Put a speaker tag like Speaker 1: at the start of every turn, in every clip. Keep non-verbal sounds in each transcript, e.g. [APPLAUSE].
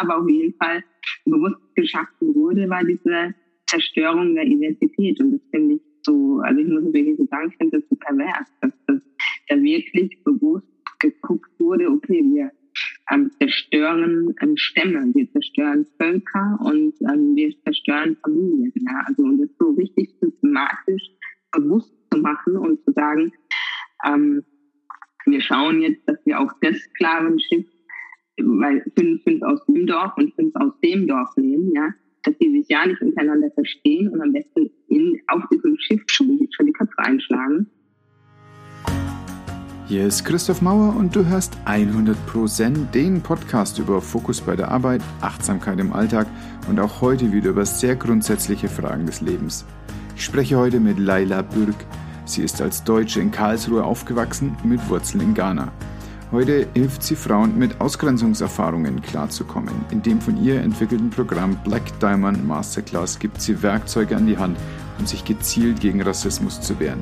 Speaker 1: aber auf jeden Fall bewusst geschaffen wurde, war diese Zerstörung der Identität. Und das finde ich so, also ich muss wirklich sagen, ich finde das so pervers, dass das da wirklich bewusst geguckt wurde, okay, wir ähm, zerstören ähm, Stämme, wir zerstören Völker und ähm, wir zerstören Familien. Ja? Also und das so richtig systematisch bewusst zu machen und zu sagen, ähm, wir schauen jetzt, dass wir auch das Sklavenschiff, weil fünf, fünf aus dem Dorf und fünf aus dem Dorf nehmen, ja, dass die sich ja nicht untereinander verstehen und am besten in, auf diesem Schiff schon, schon die Köpfe einschlagen.
Speaker 2: Hier ist Christoph Mauer und du hörst 100% den Podcast über Fokus bei der Arbeit, Achtsamkeit im Alltag und auch heute wieder über sehr grundsätzliche Fragen des Lebens. Ich spreche heute mit Laila Bürg. Sie ist als Deutsche in Karlsruhe aufgewachsen, mit Wurzeln in Ghana. Heute hilft sie Frauen mit Ausgrenzungserfahrungen klarzukommen. In dem von ihr entwickelten Programm Black Diamond Masterclass gibt sie Werkzeuge an die Hand, um sich gezielt gegen Rassismus zu wehren.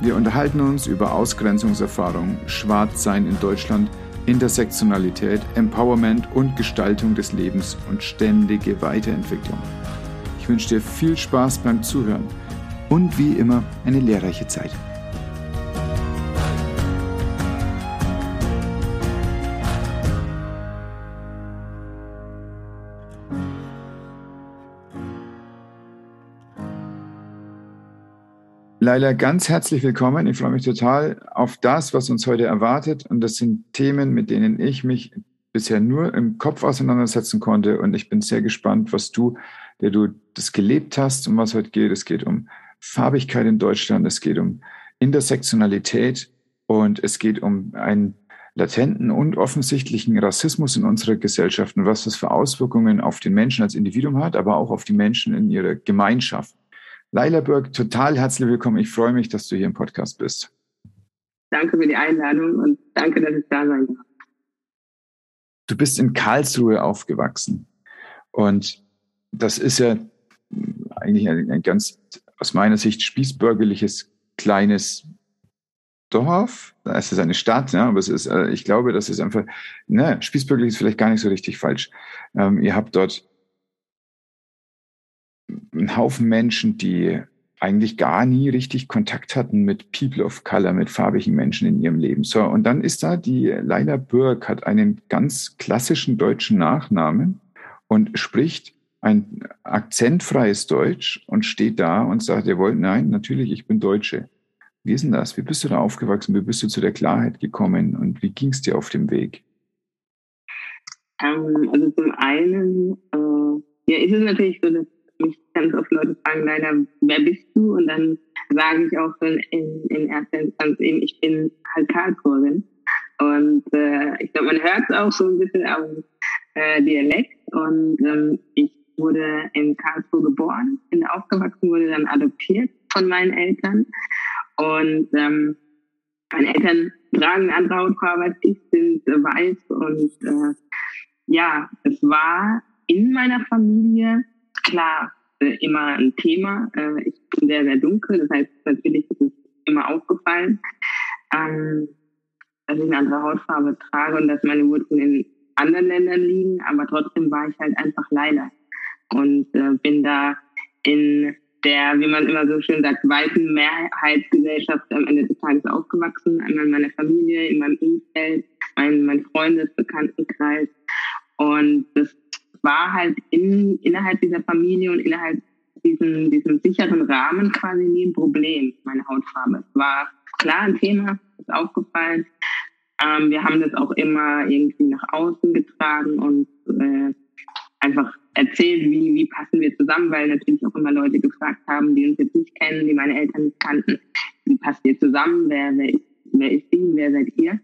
Speaker 2: Wir unterhalten uns über Ausgrenzungserfahrungen, Schwarzsein in Deutschland, Intersektionalität, Empowerment und Gestaltung des Lebens und ständige Weiterentwicklung. Ich wünsche dir viel Spaß beim Zuhören und wie immer eine lehrreiche Zeit. Laila, ganz herzlich willkommen. Ich freue mich total auf das, was uns heute erwartet. Und das sind Themen, mit denen ich mich bisher nur im Kopf auseinandersetzen konnte. Und ich bin sehr gespannt, was du, der du das gelebt hast, um was heute geht. Es geht um Farbigkeit in Deutschland, es geht um Intersektionalität und es geht um einen latenten und offensichtlichen Rassismus in unserer Gesellschaft und was das für Auswirkungen auf den Menschen als Individuum hat, aber auch auf die Menschen in ihrer Gemeinschaft. Laila Burg, total herzlich willkommen. Ich freue mich, dass du hier im Podcast bist.
Speaker 1: Danke für die Einladung und danke, dass ich da sein darf.
Speaker 2: Du bist in Karlsruhe aufgewachsen. Und das ist ja eigentlich ein, ein ganz, aus meiner Sicht, spießbürgerliches kleines Dorf. Es ist eine Stadt, ja, aber es ist, äh, ich glaube, das ist einfach, ne, spießbürgerlich ist vielleicht gar nicht so richtig falsch. Ähm, ihr habt dort ein Haufen Menschen, die eigentlich gar nie richtig Kontakt hatten mit People of Color, mit farbigen Menschen in ihrem Leben. So, und dann ist da die Leila Burg, hat einen ganz klassischen deutschen Nachnamen und spricht ein akzentfreies Deutsch und steht da und sagt, ihr wollt, nein, natürlich, ich bin Deutsche. Wie ist denn das? Wie bist du da aufgewachsen? Wie bist du zu der Klarheit gekommen und wie ging es dir auf dem Weg?
Speaker 1: Ähm, also zum einen, äh, ja, ist es natürlich so, dass mich ganz oft Leute fragen, leider, wer bist du? Und dann sage ich auch in, in erster Instanz eben, ich bin halt Karlsruherin. Und äh, ich glaube, man hört es auch so ein bisschen am äh, Dialekt. Und ähm, ich wurde in Karlsruhe geboren, bin aufgewachsen, wurde dann adoptiert von meinen Eltern. Und ähm, meine Eltern tragen eine andere Hautfarbe als ich, sind weiß. Und äh, ja, es war in meiner Familie klar äh, immer ein Thema. Äh, ich bin sehr, sehr dunkel, das heißt, natürlich ist es immer aufgefallen, ähm, dass ich eine andere Hautfarbe trage und dass meine Wurzeln in anderen Ländern liegen, aber trotzdem war ich halt einfach leider und äh, bin da in der, wie man immer so schön sagt, weißen Mehrheitsgesellschaft am Ende des Tages aufgewachsen, einmal in meiner Familie, in meinem Umfeld, mein, mein Freundesbekanntenkreis. Und das war halt in, innerhalb dieser Familie und innerhalb diesem, diesem sicheren Rahmen quasi nie ein Problem, meine Hautfarbe. Es war klar ein Thema, ist aufgefallen. Ähm, wir haben das auch immer irgendwie nach außen getragen und äh, einfach erzählt, wie, wie passen wir zusammen, weil natürlich auch immer Leute gefragt haben, die uns jetzt nicht kennen, die meine Eltern nicht kannten, wie passt ihr zusammen, wer, wer, ist, wer ist sie, wer seid ihr?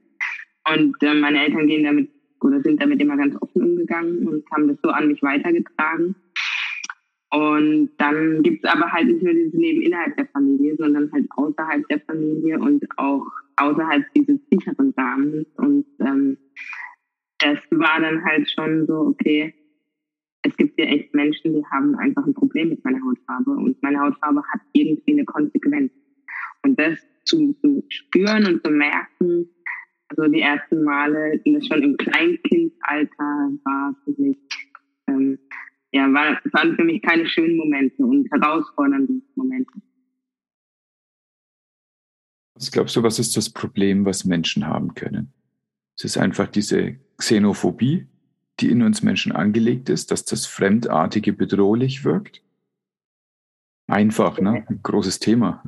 Speaker 1: Und äh, meine Eltern gehen damit oder sind damit immer ganz offen umgegangen und haben das so an mich weitergetragen. Und dann gibt es aber halt nicht nur dieses Leben innerhalb der Familie, sondern halt außerhalb der Familie und auch außerhalb dieses sicheren Rahmens. Und ähm, das war dann halt schon so, okay, es gibt hier echt Menschen, die haben einfach ein Problem mit meiner Hautfarbe und meine Hautfarbe hat irgendwie eine Konsequenz. Und das zu, zu spüren und zu merken, also die ersten Male, das schon im Kleinkindalter war für mich, ähm, ja, war, waren für mich keine schönen Momente und herausfordernde Momente.
Speaker 2: Was glaubst du, was ist das Problem, was Menschen haben können? Es ist einfach diese Xenophobie, die in uns Menschen angelegt ist, dass das Fremdartige bedrohlich wirkt? Einfach, ne? Ein großes Thema.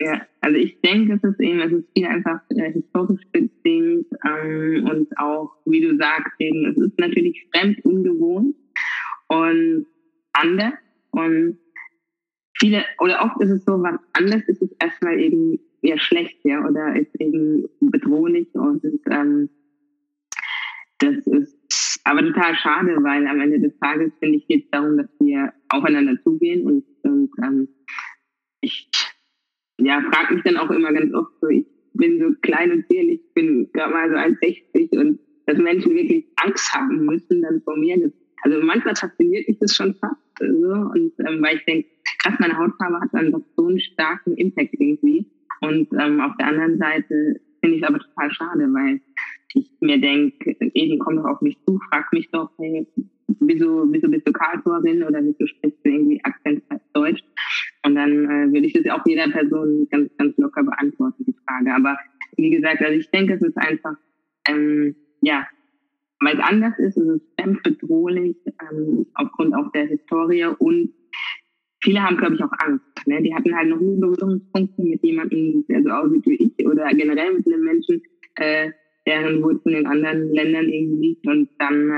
Speaker 1: Ja, also ich denke, es ist eben, es ist viel einfach äh, historisch bedingt ähm, und auch, wie du sagst, eben, es ist natürlich fremd, ungewohnt und anders und viele, oder oft ist es so, was anders ist, ist erstmal eben eher schlecht, ja, oder ist eben bedrohlich und ähm, das ist aber total schade, weil am Ende des Tages, finde ich, geht es darum, dass wir aufeinander zugehen und, und ähm, ich ja, frage mich dann auch immer ganz oft so, ich bin so klein und zierlich, ich bin gerade mal so 1,60 und dass Menschen wirklich Angst haben müssen dann vor mir. Das, also manchmal fasziniert mich das schon fast so und ähm, weil ich denke, krass, meine Hautfarbe hat dann doch so einen starken Impact irgendwie und ähm, auf der anderen Seite finde ich es aber total schade, weil ich mir denke, eben komm doch auf mich zu, frag mich doch, hey, wieso, wieso bist du Karlsruherin oder wieso sprichst du irgendwie? Und dann äh, würde ich das auch jeder Person ganz, ganz locker beantworten, die Frage. Aber wie gesagt, also ich denke, es ist einfach, ähm, ja, weil es anders ist, es ist fremd bedrohlich, ähm, aufgrund auch der Historie und viele haben, glaube ich, auch Angst. Ne? Die hatten halt noch nie Berührungspunkte mit jemandem, der so aussieht wie ich oder generell mit einem Menschen, äh, deren Wurzeln in anderen Ländern irgendwie liegt. Und dann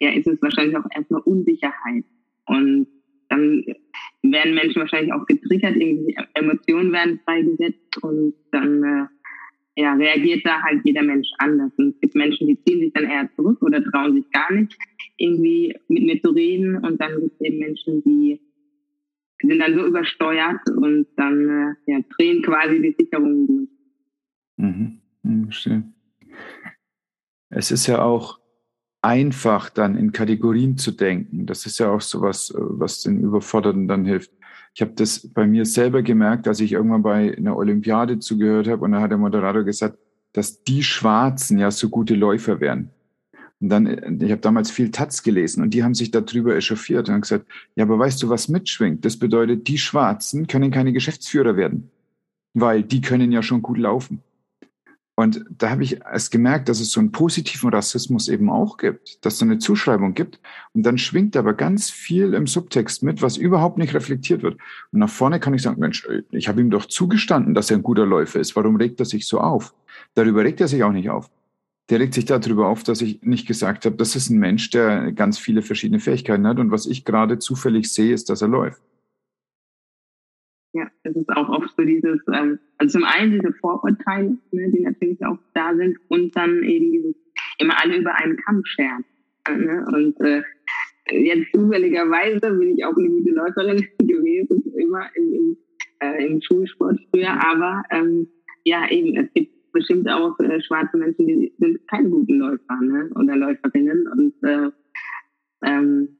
Speaker 1: äh, ja, ist es wahrscheinlich auch erstmal Unsicherheit. Und dann werden Menschen wahrscheinlich auch getriggert, irgendwie Emotionen werden freigesetzt und dann äh, ja, reagiert da halt jeder Mensch anders. Und es gibt Menschen, die ziehen sich dann eher zurück oder trauen sich gar nicht, irgendwie mit mir zu reden. Und dann gibt es eben Menschen, die sind dann so übersteuert und dann äh, ja, drehen quasi die Sicherungen durch.
Speaker 2: Mhm. mhm schön. Es ist ja auch einfach dann in Kategorien zu denken. Das ist ja auch so was, äh, was den Überforderten dann hilft. Ich habe das bei mir selber gemerkt, als ich irgendwann bei einer Olympiade zugehört habe und da hat der Moderator gesagt, dass die Schwarzen ja so gute Läufer wären. Und dann, äh, ich habe damals viel Taz gelesen und die haben sich darüber echauffiert und gesagt, ja, aber weißt du, was mitschwingt? Das bedeutet, die Schwarzen können keine Geschäftsführer werden, weil die können ja schon gut laufen. Und da habe ich erst gemerkt, dass es so einen positiven Rassismus eben auch gibt, dass es eine Zuschreibung gibt. Und dann schwingt aber ganz viel im Subtext mit, was überhaupt nicht reflektiert wird. Und nach vorne kann ich sagen, Mensch, ich habe ihm doch zugestanden, dass er ein guter Läufer ist. Warum regt er sich so auf? Darüber regt er sich auch nicht auf. Der regt sich darüber auf, dass ich nicht gesagt habe, das ist ein Mensch, der ganz viele verschiedene Fähigkeiten hat. Und was ich gerade zufällig sehe, ist, dass er läuft.
Speaker 1: Ja, das ist auch oft so dieses, ähm, also zum einen diese Vorurteile, ne, die natürlich auch da sind und dann eben dieses immer alle über einen Kamm scheren. Ne? Und äh, jetzt zufälligerweise bin ich auch eine gute Läuferin [LAUGHS] gewesen, immer im, im, äh, im Schulsport früher, aber ähm, ja eben, es gibt bestimmt auch äh, schwarze Menschen, die sind keine guten Läufer ne? oder Läuferinnen und äh, ähm,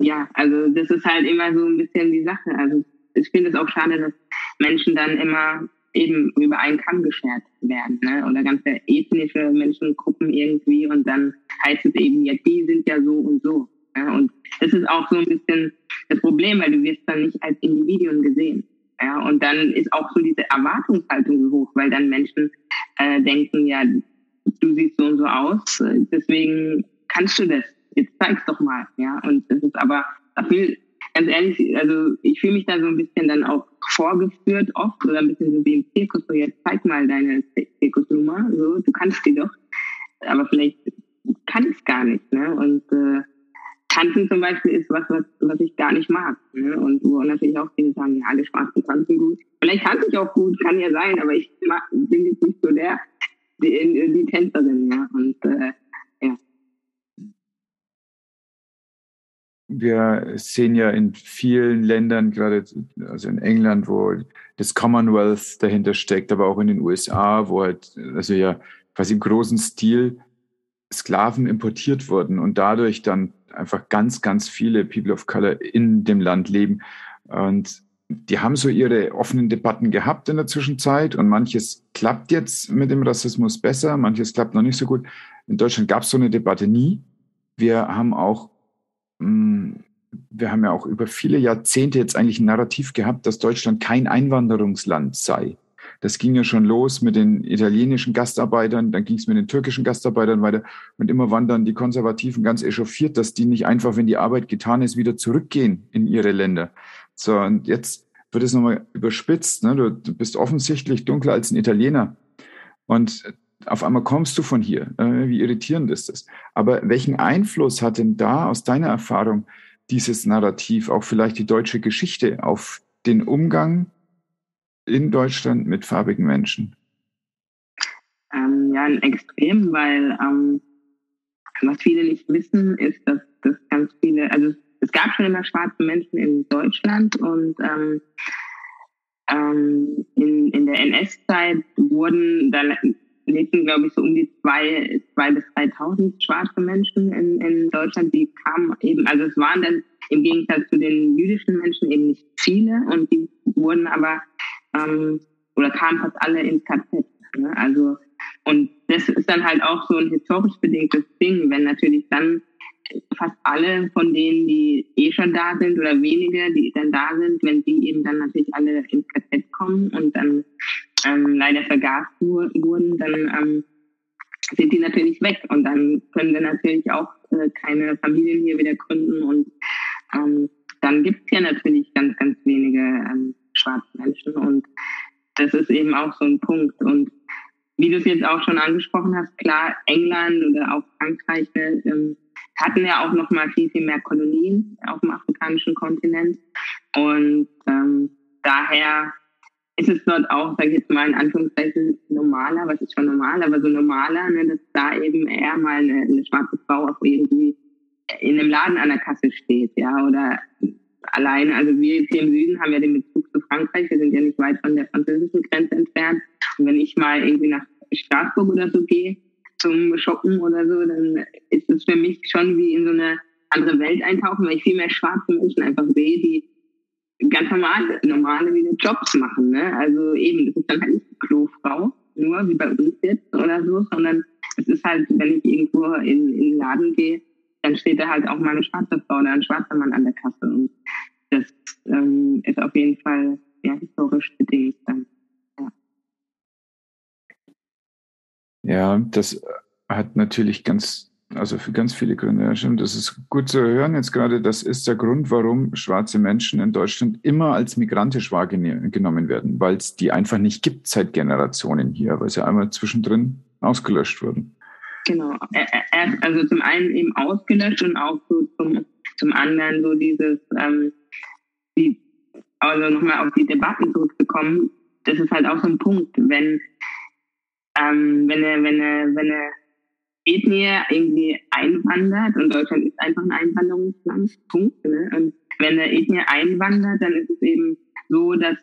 Speaker 1: ja, also das ist halt immer so ein bisschen die Sache. Also ich finde es auch schade, dass Menschen dann immer eben über einen Kamm geschert werden, ne? Oder ganze ethnische Menschengruppen irgendwie und dann heißt es eben, ja, die sind ja so und so. Ja? Und das ist auch so ein bisschen das Problem, weil du wirst dann nicht als Individuum gesehen. Ja, und dann ist auch so diese Erwartungshaltung so hoch, weil dann Menschen äh, denken, ja, du siehst so und so aus, deswegen kannst du das. Jetzt zeig's doch mal, ja. Und das ist aber, dafür ganz ehrlich, also ich fühle mich da so ein bisschen dann auch vorgeführt oft oder ein bisschen so wie im Zirkus, so jetzt zeig mal deine Zirkusnummer, so, du kannst die doch, aber vielleicht kann es gar nicht, ne? Und äh, Tanzen zum Beispiel ist was, was, was ich gar nicht mag. Ne? Und wo natürlich auch viele sagen, ja, alle Schwarzen tanzen gut. Vielleicht tanze ich auch gut, kann ja sein, aber ich mag, bin jetzt nicht so der, die, die Tänzerin, ja. Und äh,
Speaker 2: wir sehen ja in vielen Ländern, gerade also in England, wo das Commonwealth dahinter steckt, aber auch in den USA, wo halt, also ja quasi im großen Stil Sklaven importiert wurden und dadurch dann einfach ganz, ganz viele People of Color in dem Land leben. Und die haben so ihre offenen Debatten gehabt in der Zwischenzeit und manches klappt jetzt mit dem Rassismus besser, manches klappt noch nicht so gut. In Deutschland gab es so eine Debatte nie. Wir haben auch, wir haben ja auch über viele Jahrzehnte jetzt eigentlich ein Narrativ gehabt, dass Deutschland kein Einwanderungsland sei. Das ging ja schon los mit den italienischen Gastarbeitern, dann ging es mit den türkischen Gastarbeitern weiter und immer waren dann die Konservativen ganz echauffiert, dass die nicht einfach, wenn die Arbeit getan ist, wieder zurückgehen in ihre Länder. So, und jetzt wird es nochmal überspitzt. Ne? Du, du, bist offensichtlich dunkler als ein Italiener. Und auf einmal kommst du von hier. Äh, wie irritierend ist das? Aber welchen Einfluss hat denn da aus deiner Erfahrung dieses Narrativ, auch vielleicht die deutsche Geschichte, auf den Umgang in Deutschland mit farbigen Menschen?
Speaker 1: Ähm, ja, Extrem, weil ähm, was viele nicht wissen, ist, dass, dass ganz viele, also es gab schon immer schwarze Menschen in Deutschland und ähm, ähm, in, in der NS-Zeit wurden, da lebten, glaube ich, so um die zwei, zwei bis 3.000 schwarze Menschen in, in Deutschland, die kamen eben, also es waren dann im Gegensatz zu den jüdischen Menschen eben nicht viele und die wurden aber, ähm, oder kamen fast alle ins KZ. Ne? Also, und das ist dann halt auch so ein historisch bedingtes Ding, wenn natürlich dann fast alle von denen, die eh schon da sind oder wenige, die dann da sind, wenn die eben dann natürlich alle ins KZ kommen und dann ähm, leider vergast wurden, dann ähm, sind die natürlich weg. Und dann können wir natürlich auch äh, keine Familien hier wieder gründen. Und ähm, dann gibt es ja natürlich ganz, ganz wenige ähm, schwarze Menschen. Und das ist eben auch so ein Punkt. Und wie du es jetzt auch schon angesprochen hast, klar, England oder auch Frankreich ähm, hatten ja auch noch mal viel, viel mehr Kolonien auf dem afrikanischen Kontinent. Und ähm, daher ist es dort auch, sag ich jetzt mal in Anführungszeichen, normaler, was ist schon normal, aber so normaler, ne, dass da eben eher mal eine, eine schwarze Frau auch irgendwie in einem Laden an der Kasse steht, ja, oder alleine, also wir hier im Süden haben ja den Bezug zu Frankreich, wir sind ja nicht weit von der französischen Grenze entfernt. Und wenn ich mal irgendwie nach Straßburg oder so gehe, zum Shoppen oder so, dann ist es für mich schon wie in so eine andere Welt eintauchen, weil ich viel mehr schwarze Menschen einfach sehe, die ganz normale, normale Jobs machen. Ne? Also eben, das ist dann halt nicht die Klofrau, nur wie bei uns jetzt oder so, sondern es ist halt, wenn ich irgendwo in, in den Laden gehe, dann steht da halt auch mal eine schwarze Frau oder ein schwarzer Mann an der Kasse. Und das ähm, ist auf jeden Fall ja, historisch bedingt dann.
Speaker 2: Ja, das hat natürlich ganz, also für ganz viele Gründe. Ja, stimmt. Das ist gut zu hören jetzt gerade. Das ist der Grund, warum schwarze Menschen in Deutschland immer als migrantisch wahrgenommen werden, weil es die einfach nicht gibt seit Generationen hier, weil sie einmal zwischendrin ausgelöscht wurden.
Speaker 1: Genau. Also zum einen eben ausgelöscht und auch so zum, zum anderen so dieses, ähm, die, also nochmal auf die Debatten zurückzukommen, das ist halt auch so ein Punkt, wenn ähm, wenn eine, wenn eine, wenn eine Ethnie irgendwie einwandert und Deutschland ist einfach ein Einwanderungsland, Punkt. Ne? Und wenn eine Ethnie einwandert, dann ist es eben so, dass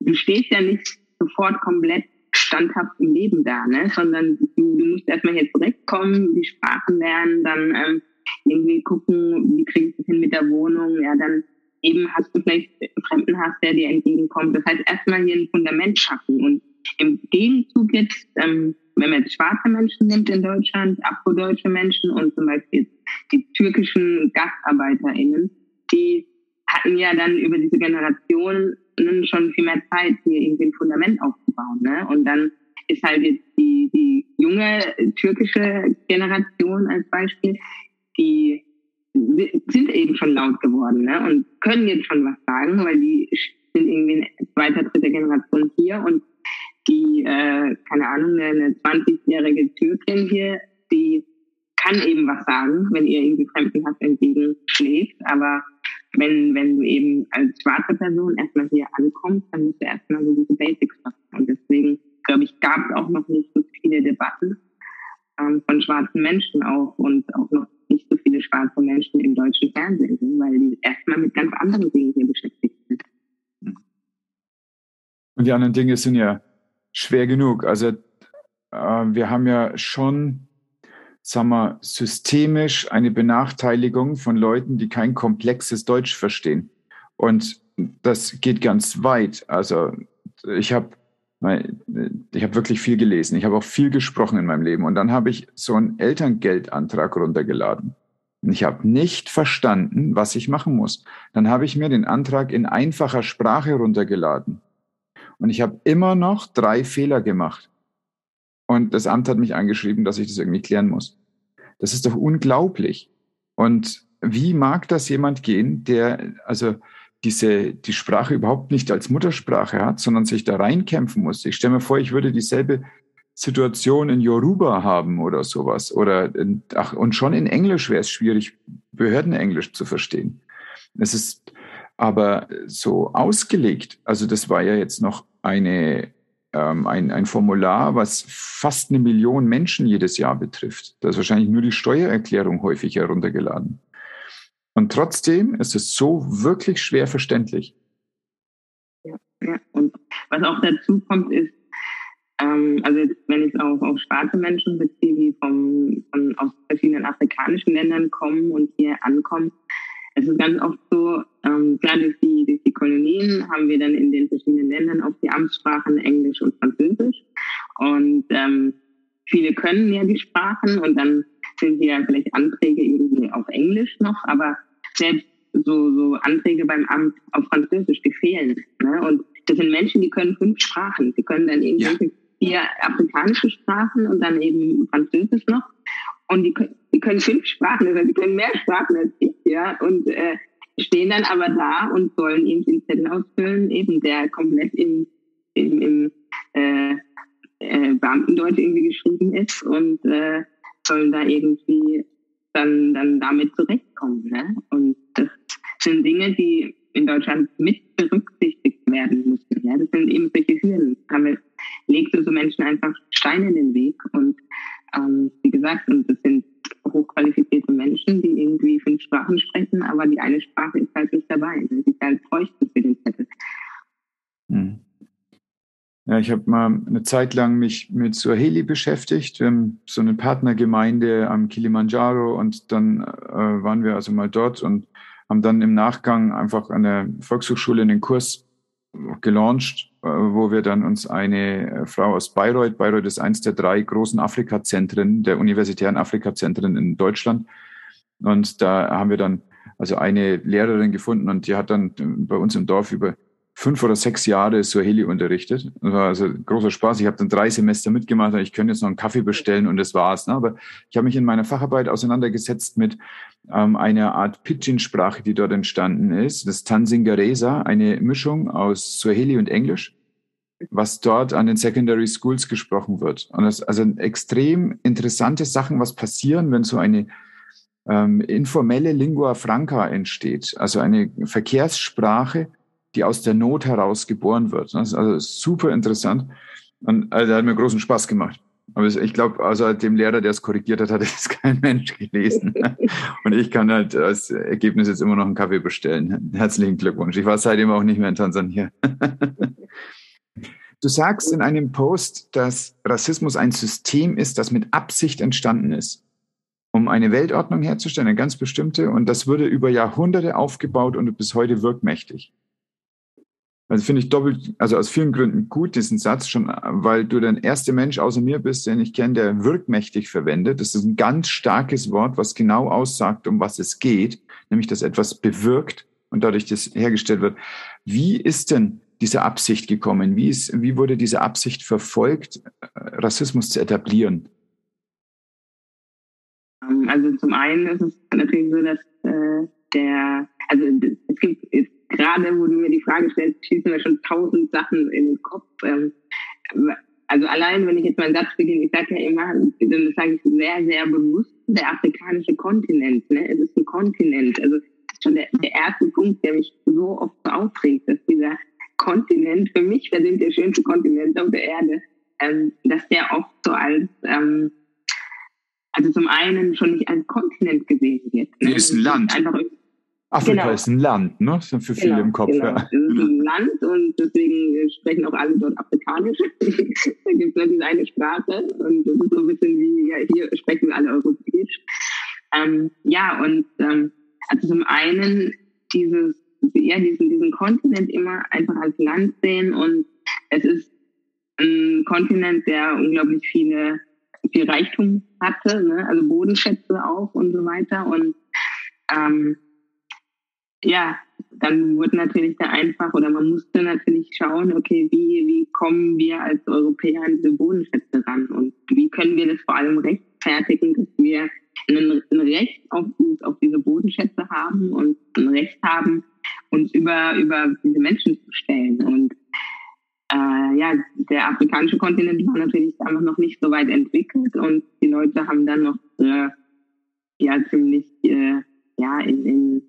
Speaker 1: du stehst ja nicht sofort komplett standhaft im Leben da, ne? sondern du, du musst erstmal hier zurechtkommen, die Sprachen lernen, dann ähm, irgendwie gucken, wie kriege ich das hin mit der Wohnung, ja, dann eben hast du vielleicht Fremdenhass, der dir entgegenkommt. Das heißt, erstmal hier ein Fundament schaffen und im Gegenzug jetzt, ähm, wenn man jetzt schwarze Menschen nimmt in Deutschland, afrodeutsche Menschen und zum Beispiel die türkischen GastarbeiterInnen, die hatten ja dann über diese Generationen schon viel mehr Zeit, hier irgendwie ein Fundament aufzubauen. Ne? Und dann ist halt jetzt die, die junge türkische Generation als Beispiel, die sind eben schon laut geworden ne? und können jetzt schon was sagen, weil die sind irgendwie in zweiter, dritter Generation hier und die, äh, keine Ahnung, eine 20-jährige Türkin hier, die kann eben was sagen, wenn ihr irgendwie Fremdenhass entgegenschlägt. Aber wenn, wenn du eben als schwarze Person erstmal hier ankommst, dann musst du erstmal so diese Basics machen. Und deswegen, glaube ich, gab es auch noch nicht so viele Debatten ähm, von schwarzen Menschen auch und auch noch nicht so viele schwarze Menschen im deutschen Fernsehen, weil die erstmal mit ganz anderen Dingen hier beschäftigt sind.
Speaker 2: Und die anderen Dinge sind ja schwer genug. Also äh, wir haben ja schon, sagen wir, systemisch eine Benachteiligung von Leuten, die kein komplexes Deutsch verstehen. Und das geht ganz weit. Also ich habe ich habe wirklich viel gelesen. Ich habe auch viel gesprochen in meinem Leben. Und dann habe ich so einen Elterngeldantrag runtergeladen. Und ich habe nicht verstanden, was ich machen muss. Dann habe ich mir den Antrag in einfacher Sprache runtergeladen. Und ich habe immer noch drei Fehler gemacht. Und das Amt hat mich angeschrieben, dass ich das irgendwie klären muss. Das ist doch unglaublich. Und wie mag das jemand gehen, der also diese, die Sprache überhaupt nicht als Muttersprache hat, sondern sich da reinkämpfen muss? Ich stelle mir vor, ich würde dieselbe Situation in Yoruba haben oder sowas. Oder in, ach, und schon in Englisch wäre es schwierig, Behördenenglisch zu verstehen. Es ist aber so ausgelegt. Also das war ja jetzt noch eine ähm, ein, ein Formular, was fast eine Million Menschen jedes Jahr betrifft. Da ist wahrscheinlich nur die Steuererklärung häufig heruntergeladen. Und trotzdem ist es so wirklich schwer verständlich.
Speaker 1: Ja, ja. und was auch dazu kommt, ist, ähm, also wenn ich es auch auf schwarze Menschen beziehe, die vom, von, aus verschiedenen afrikanischen Ländern kommen und hier ankommen, es ist ganz oft so, ähm, klar durch die, durch die Kolonien haben wir dann in den verschiedenen Ländern auch die Amtssprachen Englisch und Französisch. Und ähm, viele können ja die Sprachen und dann sind hier vielleicht Anträge irgendwie auf Englisch noch, aber selbst so, so Anträge beim Amt auf Französisch, die fehlen. Ne? Und das sind Menschen, die können fünf Sprachen. Die können dann irgendwie ja. vier afrikanische Sprachen und dann eben Französisch noch. Und die, die können fünf Sprachen, also die können mehr Sprachen als ich, ja. Und äh, stehen dann aber da und sollen eben den Zettel ausfüllen, eben der komplett im, im, im äh, äh, Beamtendeutsch irgendwie geschrieben ist und äh, sollen da irgendwie dann, dann damit zurechtkommen. Ne? Und das sind Dinge, die in Deutschland mit berücksichtigt werden müssen. Ja? Das sind eben solche Hürden. Damit legst du so Menschen einfach Steine in den Weg.
Speaker 2: Ich habe mal eine Zeit lang mich mit Swahili beschäftigt, wir haben so eine Partnergemeinde am Kilimanjaro und dann äh, waren wir also mal dort und haben dann im Nachgang einfach an der Volkshochschule einen Kurs gelauncht, äh, wo wir dann uns eine äh, Frau aus Bayreuth, Bayreuth ist eins der drei großen Afrika-Zentren, der universitären Afrika-Zentren in Deutschland. Und da haben wir dann also eine Lehrerin gefunden und die hat dann bei uns im Dorf über fünf oder sechs Jahre Swahili unterrichtet. Das war also großer Spaß. Ich habe dann drei Semester mitgemacht. Ich könnte jetzt noch einen Kaffee bestellen und das war's. Ne? Aber ich habe mich in meiner Facharbeit auseinandergesetzt mit ähm, einer Art Pidgin-Sprache, die dort entstanden ist. Das Tanzingaresa, eine Mischung aus Swahili und Englisch, was dort an den Secondary Schools gesprochen wird. Und das also extrem interessante Sachen, was passieren, wenn so eine ähm, informelle Lingua franca entsteht, also eine Verkehrssprache, die aus der Not heraus geboren wird. Das ist also super interessant. Und also, hat mir großen Spaß gemacht. Aber ich glaube, außer dem Lehrer, der es korrigiert hat, hat es [LAUGHS] kein Mensch gelesen. Und ich kann halt als Ergebnis jetzt immer noch einen Kaffee bestellen. Herzlichen Glückwunsch. Ich war seitdem auch nicht mehr in Tansania. [LAUGHS] Du sagst in einem Post, dass Rassismus ein System ist, das mit Absicht entstanden ist, um eine Weltordnung herzustellen, eine ganz bestimmte, und das wurde über Jahrhunderte aufgebaut und bis heute wirkmächtig. Also finde ich doppelt, also aus vielen Gründen gut, diesen Satz schon, weil du der erste Mensch außer mir bist, den ich kenne, der wirkmächtig verwendet. Das ist ein ganz starkes Wort, was genau aussagt, um was es geht, nämlich dass etwas bewirkt und dadurch das hergestellt wird. Wie ist denn diese Absicht gekommen? Wie, ist, wie wurde diese Absicht verfolgt, Rassismus zu etablieren?
Speaker 1: Also zum einen ist es natürlich so, dass äh, der, also es gibt, es gerade wo du mir die Frage stellst, schießen mir schon tausend Sachen in den Kopf. Ähm, also allein, wenn ich jetzt meinen Satz beginne, ich sage ja immer, dann sage ich sehr, sehr bewusst, der afrikanische Kontinent. Ne? Es ist ein Kontinent. Also das ist schon der, der erste Punkt, der mich so oft so aufregt, dass dieser Kontinent, für mich sind der schönste Kontinent auf der Erde, ähm, dass der oft so als ähm, also zum einen schon nicht als Kontinent gesehen wird.
Speaker 2: Ne? ist ein Land. Einfach Afrika genau. ist ein Land, ne? Das sind für viele genau, im Kopf. Genau.
Speaker 1: Ja. Es ist ein Land und deswegen sprechen auch alle dort Afrikanisch. [LAUGHS] da gibt es nur diese eine Sprache und das ist so ein bisschen wie, ja, hier sprechen wir alle Europäisch. Ähm, ja, und ähm, also zum einen dieses, ja, diesen, diesen Kontinent immer einfach als Land sehen und es ist ein Kontinent, der unglaublich viele, viel Reichtum hatte, ne? also Bodenschätze auch und so weiter und ähm, ja, dann wurde natürlich da einfach oder man musste natürlich schauen, okay, wie, wie kommen wir als Europäer an diese Bodenschätze ran und wie können wir das vor allem rechtfertigen, dass wir ein, ein Recht auf, auf diese Bodenschätze haben und ein Recht haben, uns über, über diese Menschen zu stellen. Und äh, ja, der afrikanische Kontinent war natürlich einfach noch nicht so weit entwickelt und die Leute haben dann noch äh, ja ziemlich äh, ja in, in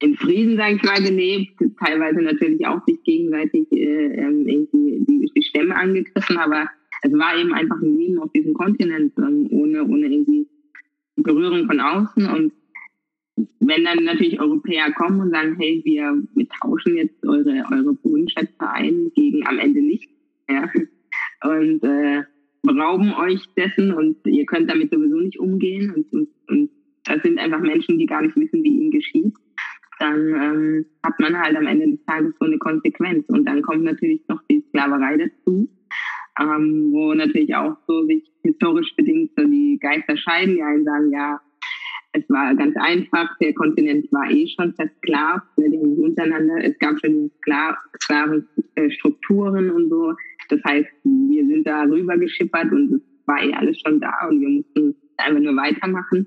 Speaker 1: in Frieden, sage ich mal, gelebt, teilweise natürlich auch sich gegenseitig äh, ähm, irgendwie die, die Stämme angegriffen, aber es war eben einfach ein Leben auf diesem Kontinent ähm, ohne, ohne irgendwie Berührung von außen. Und wenn dann natürlich Europäer kommen und sagen, hey, wir, wir tauschen jetzt eure, eure Bodenschätze ein gegen am Ende nichts, ja, [LAUGHS] und äh, berauben euch dessen und ihr könnt damit sowieso nicht umgehen. Und, und, und das sind einfach Menschen, die gar nicht wissen, wie ihnen geschieht dann ähm, hat man halt am Ende des Tages so eine Konsequenz. Und dann kommt natürlich noch die Sklaverei dazu, ähm, wo natürlich auch so sich historisch bedingt so die Geister scheiden. Die einen sagen, ja, es war ganz einfach, der Kontinent war eh schon versklavt, ne, die untereinander, es gab schon klare äh, Strukturen und so. Das heißt, wir sind da rüber geschippert und es war eh alles schon da und wir mussten einfach nur weitermachen.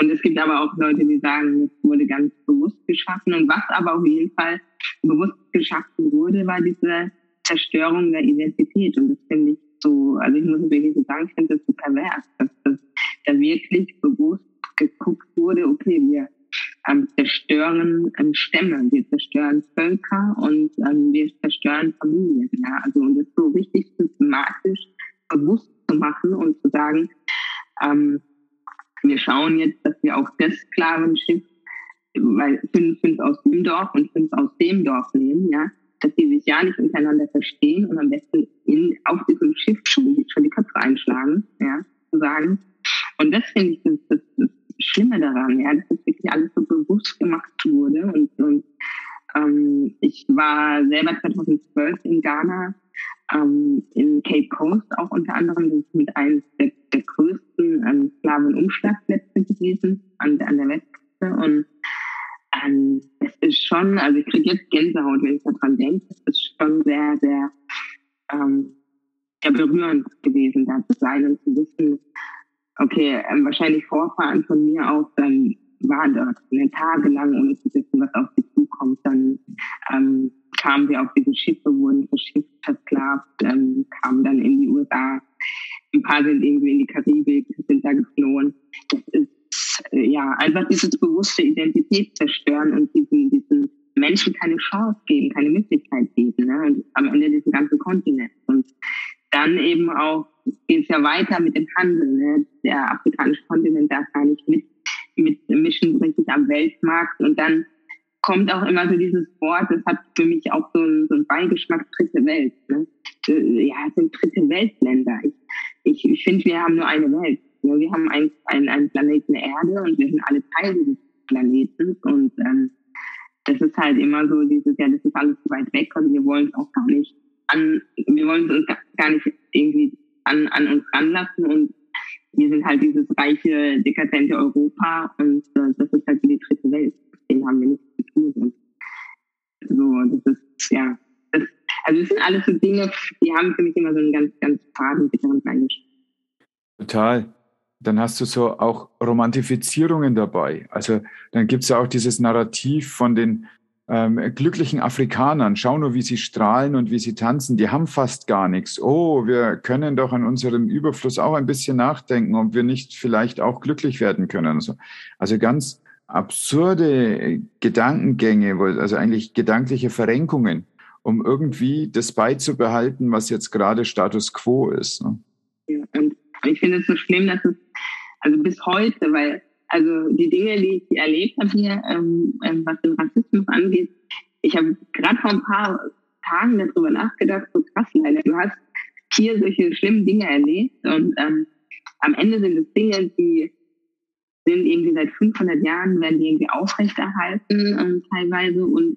Speaker 1: Und es gibt aber auch Leute, die sagen, es wurde ganz bewusst geschaffen. Und was aber auf jeden Fall bewusst geschaffen wurde, war diese Zerstörung der Identität. Und das finde ich so, also ich muss wirklich sagen, ich finde das so pervers, dass das da wirklich bewusst geguckt wurde, okay, wir ähm, zerstören ähm, Stämme, wir zerstören Völker und ähm, wir zerstören Familien. Ja? Also und das so richtig systematisch bewusst zu machen und zu sagen, ähm, wir schauen jetzt, dass wir auch das Sklavenschiff, weil fünf, fünf aus dem Dorf und fünf aus dem Dorf nehmen, ja, dass die sich ja nicht untereinander verstehen und am besten in, auf diesem Schiff schon, schon die Köpfe einschlagen, ja, zu sagen. Und das finde ich das, das, das Schlimme daran, ja, dass das wirklich alles so bewusst gemacht wurde. Und, und ähm, ich war selber 2012 in Ghana ähm, in Cape Coast auch unter anderem. Das ist mit eines der, der größten ähm, Sklavenumschlagplätze gewesen an, an der Westküste. Und ähm, es ist schon, also ich kriege jetzt Gänsehaut, wenn ich daran denke. Es ist schon sehr, sehr, ähm, sehr berührend gewesen, da zu sein und zu wissen, okay, ähm, wahrscheinlich Vorfahren von mir auch ähm, waren dort ne, tagelang, ohne zu wissen, was auf sie zukommt. Dann ähm, kamen wir auf diese Schiffe, wurden verschifft, versklavt, ähm, kamen dann in die USA. Ein paar sind irgendwie in die Karibik, sind da geflohen. Das ist äh, ja einfach dieses bewusste Identität zerstören und diesen, diesen Menschen keine Chance geben, keine Möglichkeit geben. Ne? Am Ende diesen ganzen Kontinent. Und dann eben auch geht es ja weiter mit dem Handel. Ne? Der afrikanische Kontinent darf gar nicht mit, mit mischen richtig am Weltmarkt. Und dann kommt auch immer so dieses Wort, das hat für mich auch so einen, so einen Beigeschmack dritte Welt. Ne? Äh, ja, es sind dritte Weltländer. Ich, ich, ich finde, wir haben nur eine Welt. Ja, wir haben einen, einen, einen Planeten Erde und wir sind alle Teil dieses Planeten. Und ähm, das ist halt immer so dieses, ja, das ist alles zu weit weg und wir wollen es auch gar nicht an, wir wollen es uns gar nicht irgendwie an, an uns ranlassen und wir sind halt dieses reiche, dekadente Europa und äh, das ist halt die dritte Welt. Den haben wir nicht und so, das ist, ja, das, also es sind alles so Dinge, die haben für mich immer so einen ganz, ganz faden, bitteren Beigeschmack.
Speaker 2: Total. Dann hast du so auch Romantifizierungen dabei. Also dann gibt es ja auch dieses Narrativ von den ähm, glücklichen Afrikanern. Schau nur, wie sie strahlen und wie sie tanzen. Die haben fast gar nichts. Oh, wir können doch an unserem Überfluss auch ein bisschen nachdenken, ob wir nicht vielleicht auch glücklich werden können. Also, also ganz absurde Gedankengänge, also eigentlich gedankliche Verrenkungen, um irgendwie das beizubehalten, was jetzt gerade Status quo ist.
Speaker 1: Ne? Ja, und ich finde es so schlimm, dass es, also bis heute, weil also die Dinge, die ich erlebt habe hier, ähm, ähm was den Rassismus angeht, ich habe gerade vor ein paar Tagen darüber nachgedacht, so krass, leider, du hast hier solche schlimmen Dinge erlebt und ähm, am Ende sind es Dinge, die sind irgendwie seit 500 Jahren, werden die irgendwie aufrechterhalten ähm, teilweise und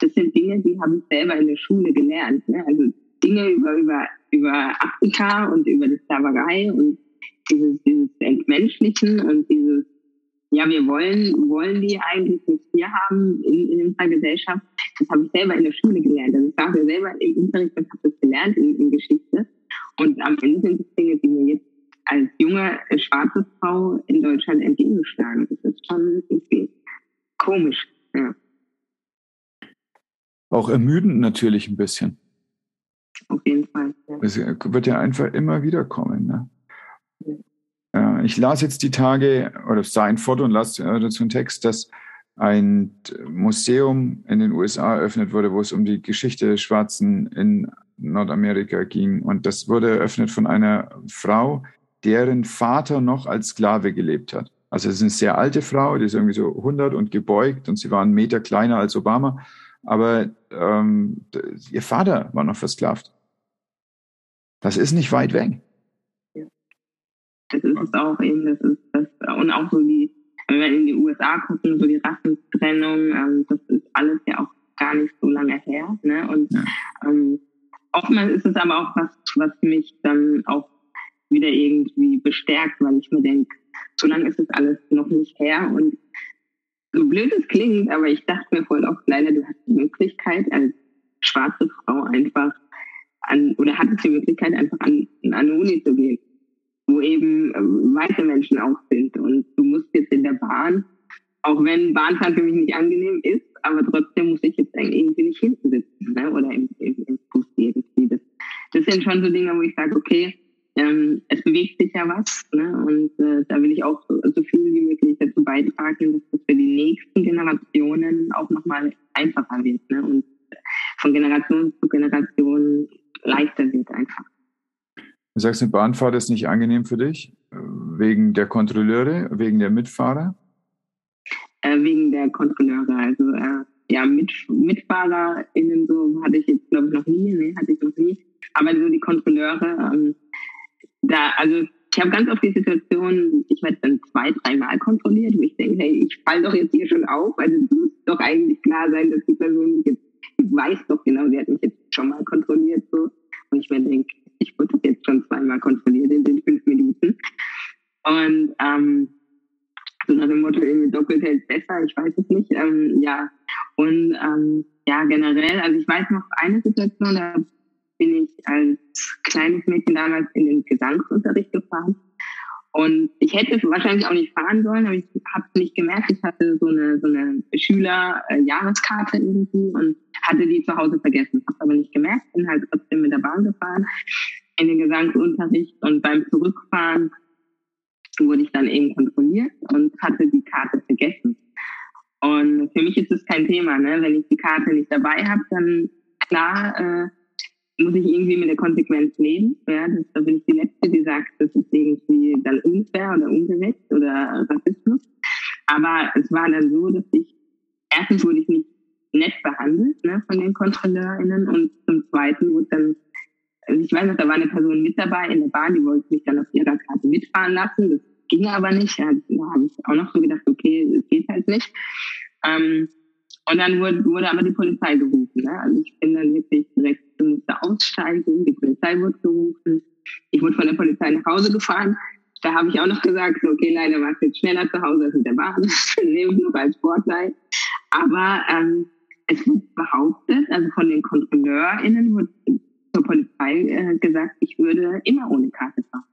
Speaker 1: das sind Dinge, die habe ich selber in der Schule gelernt. Ne? Also Dinge über, über, über Afrika und über die Sklaverei und dieses, dieses Entmenschlichen und dieses, ja, wir wollen, wollen die eigentlich nicht hier haben in, in unserer Gesellschaft. Das habe ich selber in der Schule gelernt. Also ich war selber im Unterricht und habe das gelernt in, in Geschichte. Und am Ende sind es Dinge, die mir jetzt als junge schwarze Frau in Deutschland entgegenschlagen. Das ist schon irgendwie komisch. Ja.
Speaker 2: Auch ermüdend natürlich ein bisschen.
Speaker 1: Auf jeden Fall.
Speaker 2: Ja. Es wird ja einfach immer wieder kommen. Ne? Ja. Ich las jetzt die Tage oder sah ein Foto und las dazu einen Text, dass ein Museum in den USA eröffnet wurde, wo es um die Geschichte der Schwarzen in Nordamerika ging. Und das wurde eröffnet von einer Frau, deren Vater noch als Sklave gelebt hat. Also es ist eine sehr alte Frau, die ist irgendwie so 100 und gebeugt und sie war einen Meter kleiner als Obama. Aber ähm, ihr Vater war noch versklavt. Das ist nicht weit weg.
Speaker 1: Ja. Das ist es auch eben, das ist das, und auch so die, wenn wir in die USA gucken, so die Rassentrennung, ähm, das ist alles ja auch gar nicht so lange her. Ne? Und ja. ähm, oftmals ist es aber auch was, was mich dann auch wieder irgendwie bestärkt, weil ich mir denke, so lange ist es alles noch nicht her und so blöd es klingt, aber ich dachte mir voll oft, leider, du hast die Möglichkeit als schwarze Frau einfach an, oder hattest die Möglichkeit einfach an, an eine Uni zu gehen, wo eben äh, weiße Menschen auch sind und du musst jetzt in der Bahn, auch wenn Bahnfahren für mich nicht angenehm ist, aber trotzdem muss ich jetzt irgendwie nicht hinten sitzen ne? oder im, im, im Bus irgendwie. Das, das sind schon so Dinge, wo ich sage, okay, ähm, es bewegt sich ja was. Ne? Und äh, da will ich auch so, so viel wie möglich dazu beitragen, dass das für die nächsten Generationen auch nochmal einfacher wird. Ne? Und von Generation zu Generation leichter wird einfach.
Speaker 2: Du sagst, eine Bahnfahrt ist nicht angenehm für dich? Wegen der Kontrolleure, wegen der Mitfahrer?
Speaker 1: Äh, wegen der Kontrolleure. Also äh, ja, Mit MitfahrerInnen so hatte ich jetzt, glaube ich, noch nie. Nee, hatte ich noch nie. Aber so die Kontrolleure, ähm, da, also ich habe ganz oft die Situation, ich werde dann zwei, dreimal kontrolliert, wo ich denke, hey, ich falle doch jetzt hier schon auf, also es muss doch eigentlich klar sein, dass die Person jetzt weiß doch genau, sie hat mich jetzt schon mal kontrolliert so. Und ich mir denke, ich wurde jetzt schon zweimal kontrolliert in den fünf Minuten. Und ähm, so nach dem Motto, irgendwie doppelt hält besser, ich weiß es nicht. Ähm, ja. Und ähm, ja, generell, also ich weiß noch eine Situation, da bin ich als kleines Mädchen damals in den Gesangsunterricht gefahren. Und ich hätte wahrscheinlich auch nicht fahren sollen, aber ich habe es nicht gemerkt. Ich hatte so eine, so eine Schüler-Jahreskarte irgendwie und hatte die zu Hause vergessen. Habe aber nicht gemerkt, bin halt trotzdem mit der Bahn gefahren in den Gesangsunterricht und beim Zurückfahren wurde ich dann eben kontrolliert und hatte die Karte vergessen. Und für mich ist es kein Thema, ne? Wenn ich die Karte nicht dabei habe, dann klar äh, muss ich irgendwie mit der Konsequenz leben. Ja, das, da bin ich die Letzte, die sagt, das ist irgendwie dann unfair oder ungerecht oder Rassismus. Aber es war dann so, dass ich, erstens wurde ich nicht nett behandelt ne, von den KontrolleurInnen und zum Zweiten wurde dann, also ich weiß noch, da war eine Person mit dabei in der Bahn, die wollte mich dann auf ihrer Karte mitfahren lassen. Das ging aber nicht. Ja, da habe ich auch noch so gedacht, okay, das geht halt nicht. Ähm, und dann wurde, wurde aber die Polizei gerufen. Ne? Also ich bin dann wirklich direkt, musste aussteigen, die Polizei wurde gerufen. Ich wurde von der Polizei nach Hause gefahren. Da habe ich auch noch gesagt, okay, leider war es jetzt schneller zu Hause als mit der Bahn. Nehme ich noch als Vorteil. Aber ähm, es wird behauptet, also von den KontrolleurInnen wurde zur Polizei äh, gesagt, ich würde immer ohne Karte fahren.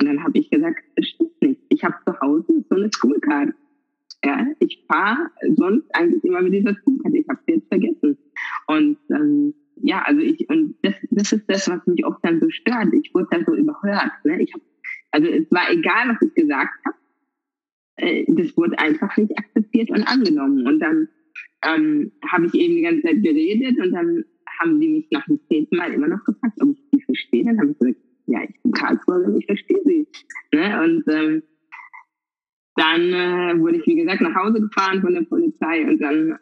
Speaker 1: Und dann habe ich gesagt, das stimmt nicht. Ich habe zu Hause so eine Schoolcard. Ja, ich fahre sonst eigentlich immer mit dieser Zugkarte. Ich habe sie jetzt vergessen. Und ähm, ja, also ich und das, das ist das, was mich oft dann so stört. Ich wurde dann so überhört. Ne? Ich hab, also es war egal, was ich gesagt habe. Äh, das wurde einfach nicht akzeptiert und angenommen. Und dann ähm, habe ich eben die ganze Zeit geredet und dann haben die mich nach dem zehnten Mal immer noch gefragt, ob ich sie verstehe. Dann habe ich gesagt, ja, ich bin Karlsruhe, ich verstehe sie. Ne? Und ähm, dann äh, wurde ich, wie gesagt, nach Hause gefahren von der Polizei und dann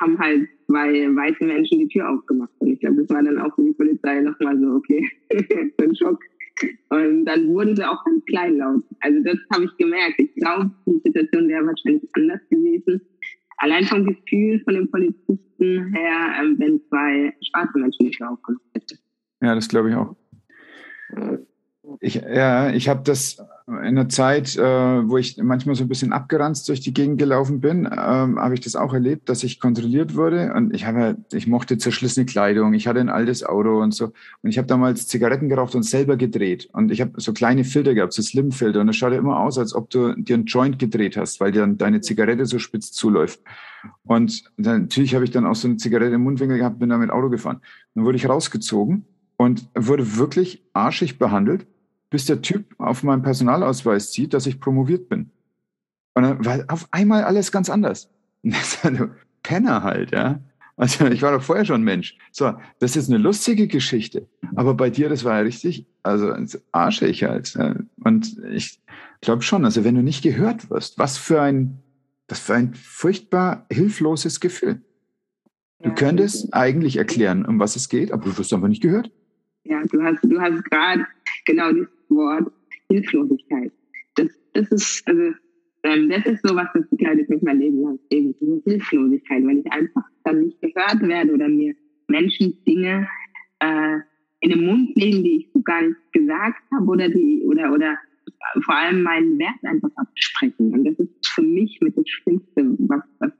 Speaker 1: haben halt zwei weiße Menschen die Tür aufgemacht. Und ich glaube, das war dann auch für die Polizei nochmal so, okay, [LAUGHS] so ein Schock. Und dann wurden sie auch ganz kleinlaut. Also das habe ich gemerkt. Ich glaube, die Situation wäre wahrscheinlich anders gewesen. allein vom Gefühl von dem Polizisten her, ähm, wenn zwei schwarze Menschen nicht laufen.
Speaker 2: Ja, das glaube ich auch. Ich, ja, ich habe das in einer Zeit, äh, wo ich manchmal so ein bisschen abgeranzt durch die Gegend gelaufen bin, ähm, habe ich das auch erlebt, dass ich kontrolliert wurde. Und ich habe, ich mochte zerschlissene Kleidung, ich hatte ein altes Auto und so. Und ich habe damals Zigaretten geraucht und selber gedreht. Und ich habe so kleine Filter gehabt, so Slim-Filter. Und das schaut immer aus, als ob du dir einen Joint gedreht hast, weil dir dann deine Zigarette so spitz zuläuft. Und dann, natürlich habe ich dann auch so eine Zigarette im Mundwinkel gehabt, bin damit Auto gefahren. Dann wurde ich rausgezogen und wurde wirklich arschig behandelt bis der Typ auf meinem Personalausweis sieht, dass ich promoviert bin. Und dann war auf einmal alles ganz anders. [LAUGHS] Penner halt, ja. Also ich war doch vorher schon Mensch. So, das ist eine lustige Geschichte. Aber bei dir, das war ja richtig, also arschig halt. Und ich glaube schon, also wenn du nicht gehört wirst, was für ein, das für ein furchtbar hilfloses Gefühl. Du könntest eigentlich erklären, um was es geht, aber du wirst einfach nicht gehört.
Speaker 1: Ja, du hast, du hast gerade genau Wort Hilflosigkeit. Das, das ist, also, ähm, das ist so was, das begleitet mich mein Leben lang. Eben diese Hilflosigkeit, wenn ich einfach dann nicht gehört werde oder mir Menschen Dinge äh, in den Mund legen, die ich so gar nicht gesagt habe oder die, oder, oder vor allem meinen Wert einfach absprechen. Und das ist für mich mit das Schlimmste, was, was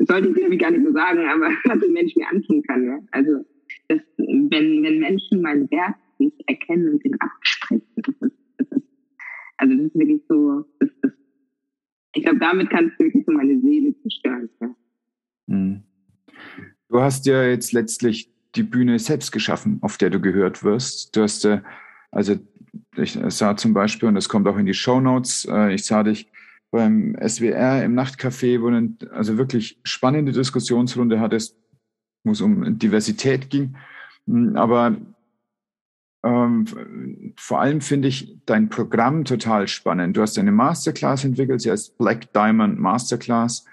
Speaker 1: sollte ich irgendwie gar nicht so sagen, aber [LAUGHS] was ein Mensch mir antun kann. Ja? Also dass, wenn, wenn Menschen meinen Wert nicht erkennen und den absprechen, das ist, das ist, also das ist wirklich so, das ist, ich glaube, damit kannst du wirklich meine Seele zerstören. Ja.
Speaker 2: Hm. Du hast ja jetzt letztlich die Bühne selbst geschaffen, auf der du gehört wirst. Du hast, also ich sah zum Beispiel, und das kommt auch in die Show Notes, äh, ich sah dich beim SWR im Nachtcafé, wo du also wirklich spannende Diskussionsrunde hattest, wo es um Diversität ging. Hm, aber ähm, vor allem finde ich dein Programm total spannend. Du hast eine Masterclass entwickelt, sie heißt Black Diamond Masterclass.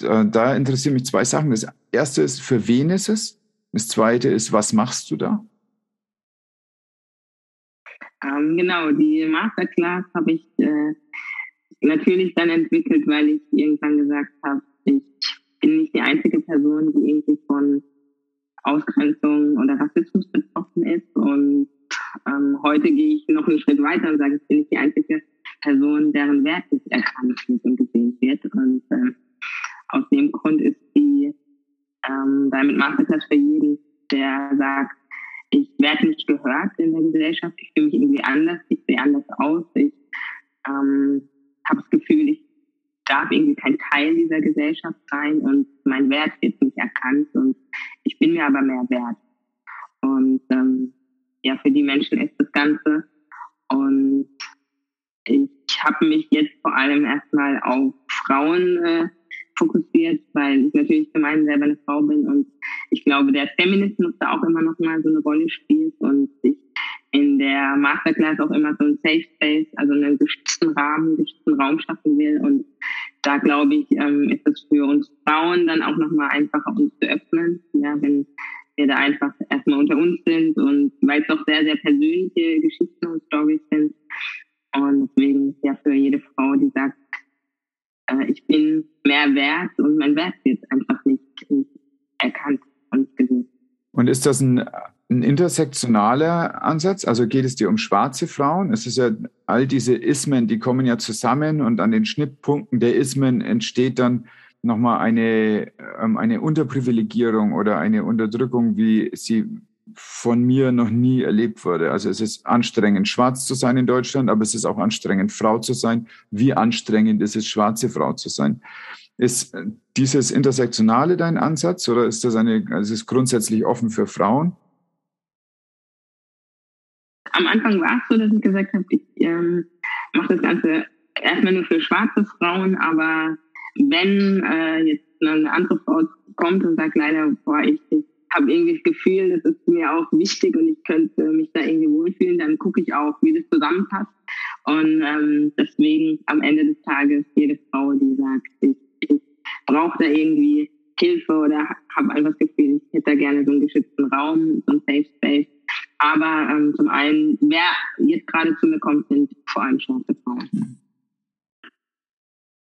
Speaker 2: Äh, da interessieren mich zwei Sachen. Das erste ist, für wen ist es? Das zweite ist, was machst du da?
Speaker 1: Ähm, genau, die Masterclass habe ich äh, natürlich dann entwickelt, weil ich irgendwann gesagt habe, ich bin nicht die einzige Person, die irgendwie von Ausgrenzung oder Rassismus betroffen ist. Und ähm, heute gehe ich noch einen Schritt weiter und sage, ich bin nicht die einzige Person, deren Wert nicht erkannt wird und gesehen wird. Und äh, aus dem Grund ist die ähm, Diamond Masterclass für jeden, der sagt, ich werde nicht gehört in der Gesellschaft, ich fühle mich irgendwie anders, ich sehe anders aus, ich ähm, habe das Gefühl, ich darf irgendwie kein Teil dieser Gesellschaft sein und mein Wert wird nicht erkannt und ich bin mir aber mehr wert. Und ähm, ja, für die Menschen ist das Ganze. Und ich habe mich jetzt vor allem erstmal auf Frauen äh, fokussiert, weil ich natürlich zum einen selber eine Frau bin und ich glaube, der Feminismus da auch immer noch mal so eine Rolle spielt und ich in der Masterclass auch immer so ein Safe Space, also einen geschützten Rahmen, geschützten Raum schaffen will. Und da glaube ich, ähm, ist es für uns Frauen dann auch nochmal einfacher, uns zu öffnen, ja, wenn wir da einfach erstmal unter uns sind und weil es doch sehr, sehr persönliche Geschichten und Stories sind. Und deswegen ja für jede Frau, die sagt, äh, ich bin mehr wert und mein Wert wird einfach nicht, erkannt und gesehen.
Speaker 2: Und ist das ein ein intersektionaler Ansatz? Also geht es dir um schwarze Frauen? Es ist ja all diese Ismen, die kommen ja zusammen und an den Schnittpunkten der Ismen entsteht dann nochmal eine, ähm, eine Unterprivilegierung oder eine Unterdrückung, wie sie von mir noch nie erlebt wurde. Also es ist anstrengend, schwarz zu sein in Deutschland, aber es ist auch anstrengend, Frau zu sein. Wie anstrengend ist es, schwarze Frau zu sein? Ist dieses Intersektionale dein Ansatz oder ist das eine, also ist grundsätzlich offen für Frauen?
Speaker 1: Am Anfang war es so, dass ich gesagt habe, ich ähm, mache das Ganze erstmal nur für schwarze Frauen, aber wenn äh, jetzt eine andere Frau kommt und sagt leider, boah, ich, ich habe irgendwie das Gefühl, das ist mir auch wichtig und ich könnte mich da irgendwie wohlfühlen, dann gucke ich auch, wie das zusammenpasst. Und ähm, deswegen am Ende des Tages jede Frau, die sagt, ich, ich brauche da irgendwie Hilfe oder habe einfach das Gefühl, ich hätte da gerne so einen geschützten Raum, so einen Safe Space, aber ähm, zum einen, wer jetzt gerade zu mir kommt, sind vor allem schwarze Frauen.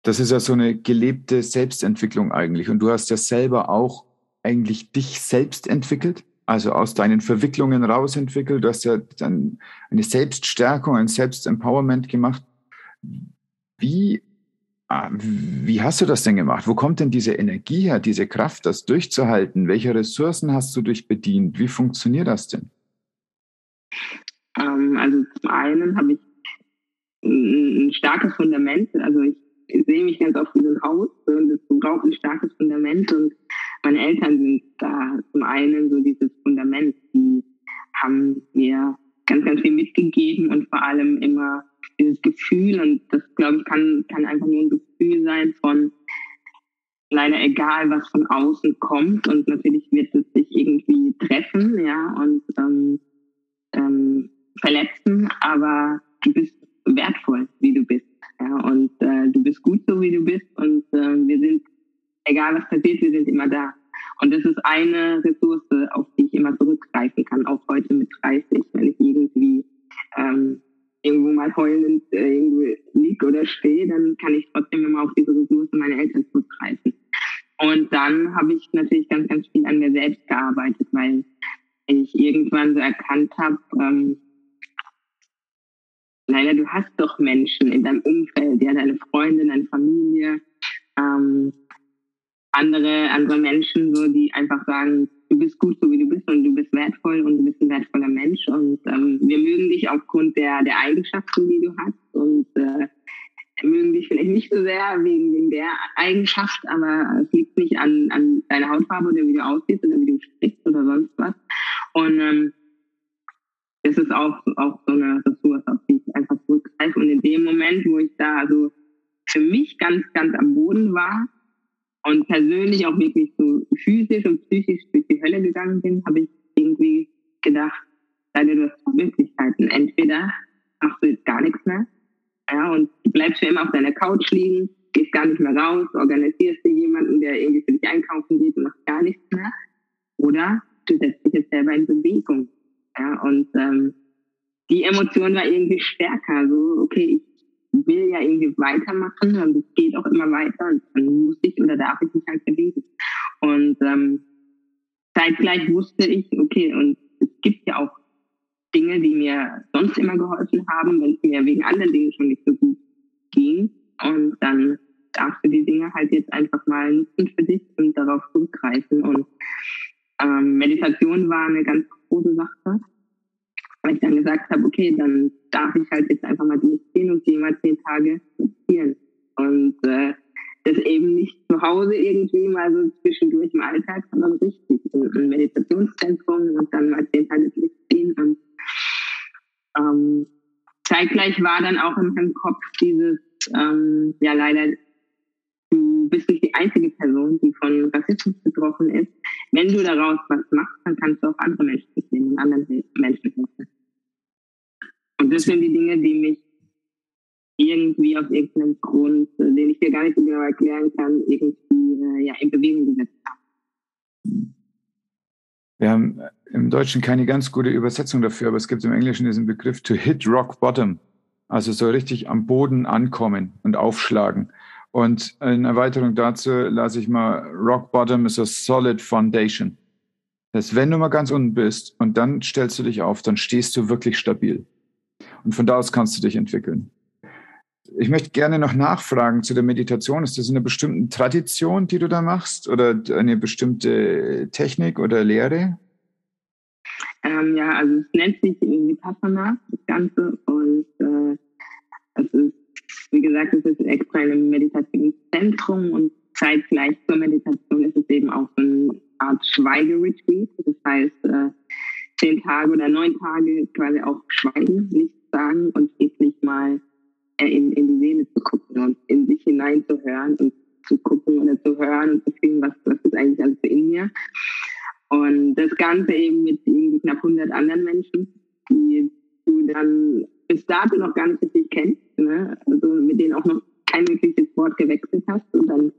Speaker 2: Das ist ja so eine gelebte Selbstentwicklung eigentlich. Und du hast ja selber auch eigentlich dich selbst entwickelt, also aus deinen Verwicklungen rausentwickelt. Du hast ja dann eine Selbststärkung, ein Selbstempowerment gemacht. Wie, ah, wie hast du das denn gemacht? Wo kommt denn diese Energie her, diese Kraft, das durchzuhalten? Welche Ressourcen hast du dich bedient? Wie funktioniert das denn?
Speaker 1: Ähm, also zum einen habe ich ein starkes Fundament. Also ich sehe mich ganz oft wie so ein Haus und es braucht ein starkes Fundament. Und meine Eltern sind da zum einen so dieses Fundament, die haben mir ganz, ganz viel mitgegeben und vor allem immer dieses Gefühl. Und das glaube ich kann, kann einfach nur ein Gefühl sein von leider egal, was von außen kommt. Und natürlich wird es sich irgendwie treffen, ja, und ähm, ähm, verletzen, aber du bist wertvoll, wie du bist. Ja, und äh, du bist gut so, wie du bist. Und äh, wir sind, egal was passiert, wir sind immer da. Und das ist eine Ressource, auf die ich immer zurückgreifen kann, auch heute mit 30, wenn ich irgendwie ähm, irgendwo mal heulend äh, irgendwo lieg oder stehe, dann kann ich trotzdem immer auf diese Ressource meiner Eltern zurückgreifen. Und dann habe ich natürlich ganz, ganz viel an mir selbst gearbeitet, weil ich irgendwann so erkannt habe, ähm, naja, du hast doch Menschen in deinem Umfeld, ja, deine Freunde, deine Familie, ähm, andere, andere Menschen, so, die einfach sagen, du bist gut so wie du bist und du bist wertvoll und du bist ein wertvoller Mensch und ähm, wir mögen dich aufgrund der, der Eigenschaften, die du hast und äh, mögen dich vielleicht nicht so sehr wegen, wegen der Eigenschaft, aber es liegt nicht an, an deiner Hautfarbe oder wie du aussiehst oder wie du sprichst oder sonst was. Und ähm, das ist auch, auch so eine Ressource, auf die ich einfach zurückgreife. Und in dem Moment, wo ich da also für mich ganz, ganz am Boden war und persönlich auch wirklich so physisch und psychisch durch die Hölle gegangen bin, habe ich irgendwie gedacht, deine du hast Möglichkeiten. Entweder machst du jetzt gar nichts mehr, ja, und bleibst für immer auf deiner Couch liegen, gehst gar nicht mehr raus, organisierst dir jemanden, der irgendwie für dich einkaufen geht und machst gar nichts mehr. Oder du setzt dich jetzt selber in Bewegung ja, und ähm, die Emotion war irgendwie stärker. So, okay, ich will ja irgendwie weitermachen und es geht auch immer weiter und dann muss ich oder darf ich mich halt bewegen. Und ähm, zeitgleich wusste ich, okay, und es gibt ja auch Dinge, die mir sonst immer geholfen haben, wenn es mir wegen anderen Dingen schon nicht so gut ging. Und dann darfst du die Dinge halt jetzt einfach mal nutzen für dich und darauf zurückgreifen. Und ähm, Meditation war eine ganz große Sache, weil ich dann gesagt habe, okay, dann darf ich halt jetzt einfach mal durchziehen und die mal zehn Tage meditieren. Und äh, das eben nicht zu Hause irgendwie mal so zwischendurch im Alltag, sondern richtig im Meditationszentrum und dann mal zehn Tage durchziehen. Und ähm, zeitgleich war dann auch in meinem Kopf dieses, ähm, ja leider du bist nicht die einzige Person, die von Rassismus betroffen ist. Wenn du daraus was machst, dann kannst du auch andere Menschen sehen und anderen Menschen helfen. Und das sind die Dinge, die mich irgendwie aus irgendeinem Grund, den ich dir gar nicht so genau erklären kann, irgendwie äh, ja, in Bewegung gesetzt haben.
Speaker 2: Wir haben im Deutschen keine ganz gute Übersetzung dafür, aber es gibt im Englischen diesen Begriff to hit rock bottom. Also so richtig am Boden ankommen und aufschlagen. Und in Erweiterung dazu lasse ich mal Rock Bottom is a solid foundation. Das heißt, wenn du mal ganz unten bist und dann stellst du dich auf, dann stehst du wirklich stabil. Und von da aus kannst du dich entwickeln. Ich möchte gerne noch nachfragen zu der Meditation. Ist das eine bestimmte Tradition, die du da machst oder eine bestimmte Technik oder Lehre?
Speaker 1: Ähm, ja, also es nennt sich Vipassana, das Ganze. Und äh, es ist wie gesagt, es ist extra ein Meditationszentrum und zeitgleich zur Meditation ist es eben auch eine Art Schweigeretreat. Das heißt, äh, zehn Tage oder neun Tage quasi auch schweigen, nichts sagen und wirklich mal äh, in, in die Seele zu gucken und in sich hineinzuhören und zu gucken oder zu hören und zu fühlen, was, was ist eigentlich alles in mir. Und das Ganze eben mit knapp 100 anderen Menschen, die du dann bis dato noch gar nicht richtig kennst, ne? also mit denen auch noch kein wirkliches Wort gewechselt hast und dann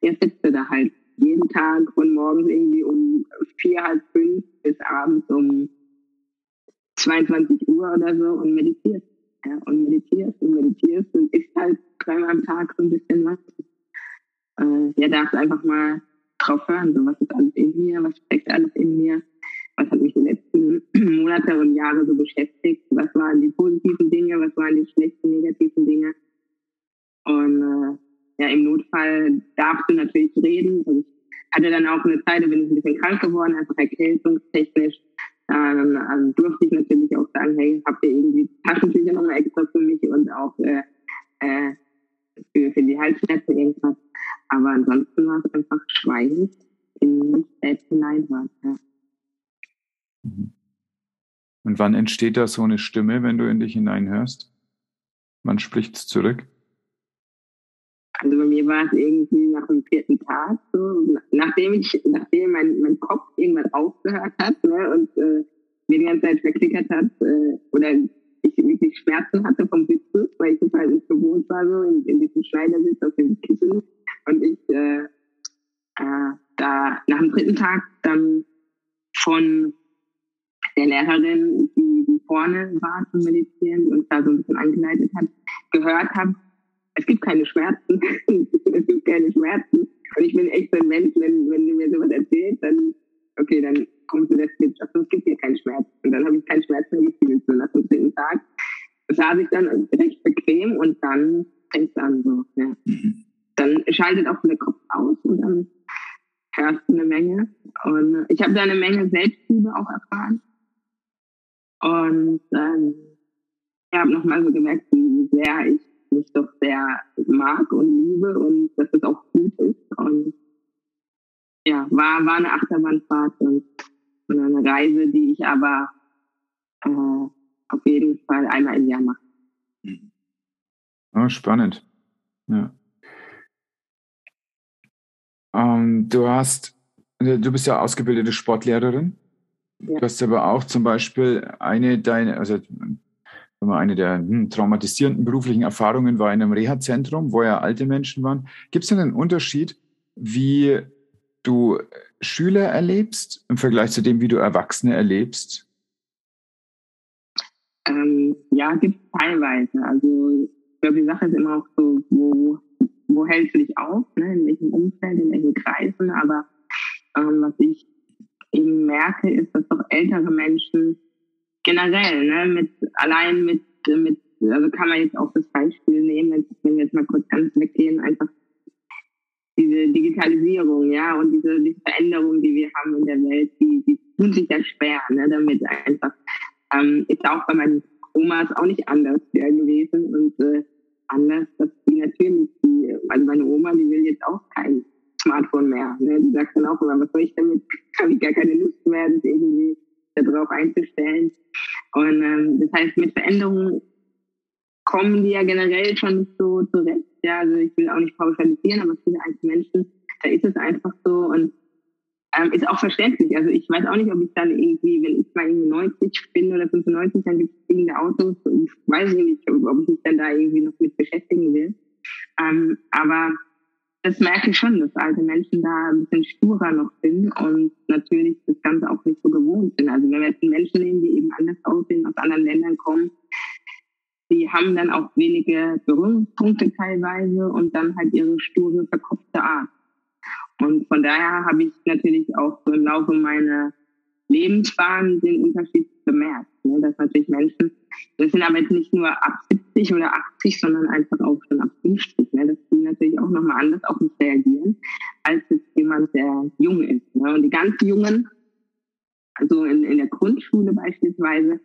Speaker 1: erst sitzt du da halt jeden Tag von morgens irgendwie um vier, halb fünf bis abends um 22 Uhr oder so und meditierst. Ja, und meditierst und meditierst und isst halt dreimal am Tag so ein bisschen was. Äh, ja, darfst einfach mal drauf hören, so was ist alles in mir, was steckt alles in mir, was hat letzten [CLEARS THROAT] Monate und Jahre so beschäftigt, was waren die positiven Dinge, was waren die schlechten, negativen Dinge. Und äh, ja, im Notfall darfst du natürlich reden. Also ich hatte dann auch eine Zeit, da bin ich ein bisschen krank geworden, einfach erkältungstechnisch. Dann also durfte ich natürlich auch sagen, hey, habt ihr irgendwie Taschentücher nochmal extra für mich und auch äh, äh, für, für die Halsschmerzen irgendwas. Aber ansonsten war es einfach schweigend in mich selbst hineinhören. Ja.
Speaker 2: Mhm. Und wann entsteht da so eine Stimme, wenn du in dich hineinhörst? Wann spricht es zurück?
Speaker 1: Also bei mir war es irgendwie nach dem vierten Tag so, nachdem ich, nachdem mein, mein Kopf irgendwann aufgehört hat ne, und äh, mir die ganze Zeit verklickert hat äh, oder ich wirklich Schmerzen hatte vom Sitzen, weil ich das halt nicht gewohnt war, so in, in diesem Schneidersitz auf dem Kissen und ich äh, äh, da nach dem dritten Tag dann von der Lehrerin, die, die vorne war zum Meditieren und da so ein bisschen angeleitet hat, gehört habe, es gibt keine Schmerzen. [LAUGHS] es gibt keine Schmerzen. Und ich bin echt so ein Mensch, wenn, wenn du mir sowas erzählst, dann, okay, dann kommst du das mit, also es gibt hier keinen Schmerz. Und dann habe ich keinen Schmerz mehr gefühlt. So nach dem dritten Tag saß ich dann recht bequem und dann fängt es an so. Ja. Mhm. Dann schaltet auch der Kopf aus und dann hörst du eine Menge. Und ich habe da eine Menge Selbstliebe auch erfahren. Und ähm, ich habe nochmal so gemerkt, wie sehr ich mich doch sehr mag und liebe und dass es auch gut ist. Und ja, war, war eine Achterbahnfahrt und eine Reise, die ich aber äh, auf jeden Fall einmal im Jahr mache.
Speaker 2: Oh, spannend. Ja. Ähm, du hast, du bist ja ausgebildete Sportlehrerin. Ja. Du hast aber auch zum Beispiel eine deiner, also eine der hm, traumatisierenden beruflichen Erfahrungen war in einem Reha-Zentrum, wo ja alte Menschen waren. Gibt es denn einen Unterschied, wie du Schüler erlebst im Vergleich zu dem, wie du Erwachsene erlebst?
Speaker 1: Ähm, ja, gibt es teilweise. Also ich glaube, die Sache ist immer auch so, wo, wo hältst du dich auf, ne? in welchem Umfeld, in welchen Kreisen. Aber ähm, was ich eben merke, ist, dass doch ältere Menschen generell, ne, mit, allein mit, mit, also kann man jetzt auch das Beispiel nehmen, wenn wir jetzt mal kurz ganz weggehen, einfach diese Digitalisierung, ja, und diese, diese Veränderung, die wir haben in der Welt, die, die tun sich ja schwer, ne, damit einfach, ähm, ist auch bei meinen Omas auch nicht anders gewesen und äh, anders, dass die natürlich, die, also meine Oma, die will jetzt auch kein Smartphone mehr, ne, die sagt dann auch immer, was soll ich damit, [LAUGHS] habe ich gar keine Lust mehr, das irgendwie darauf einzustellen. Und ähm, das heißt, mit Veränderungen kommen die ja generell schon nicht so zurecht. Ja, also ich will auch nicht pauschalisieren, aber viele alte Menschen, da ist es einfach so und ähm, ist auch verständlich. Also ich weiß auch nicht, ob ich dann irgendwie, wenn ich mal irgendwie 90 bin oder 95, dann gibt es fliegende Autos. Ich weiß nicht, ob ich mich dann da irgendwie noch mit beschäftigen will. Ähm, aber das merke ich schon, dass alte Menschen da ein bisschen sturer noch sind und natürlich das Ganze auch nicht so gewohnt sind. Also wenn wir jetzt Menschen nehmen, die eben anders aussehen, aus anderen Ländern kommen, die haben dann auch wenige Berührungspunkte teilweise und dann halt ihre sture, verkopfte Art. Und von daher habe ich natürlich auch so im Laufe meiner Lebensbahn den Unterschied bemerkt. Ne? Dass natürlich Menschen, das sind aber jetzt nicht nur ab 70 oder 80, sondern einfach auch schon ab 50, ne? dass die natürlich auch nochmal anders auf uns reagieren, als jetzt jemand, der jung ist. Ne? Und die ganz Jungen, also in, in der Grundschule beispielsweise,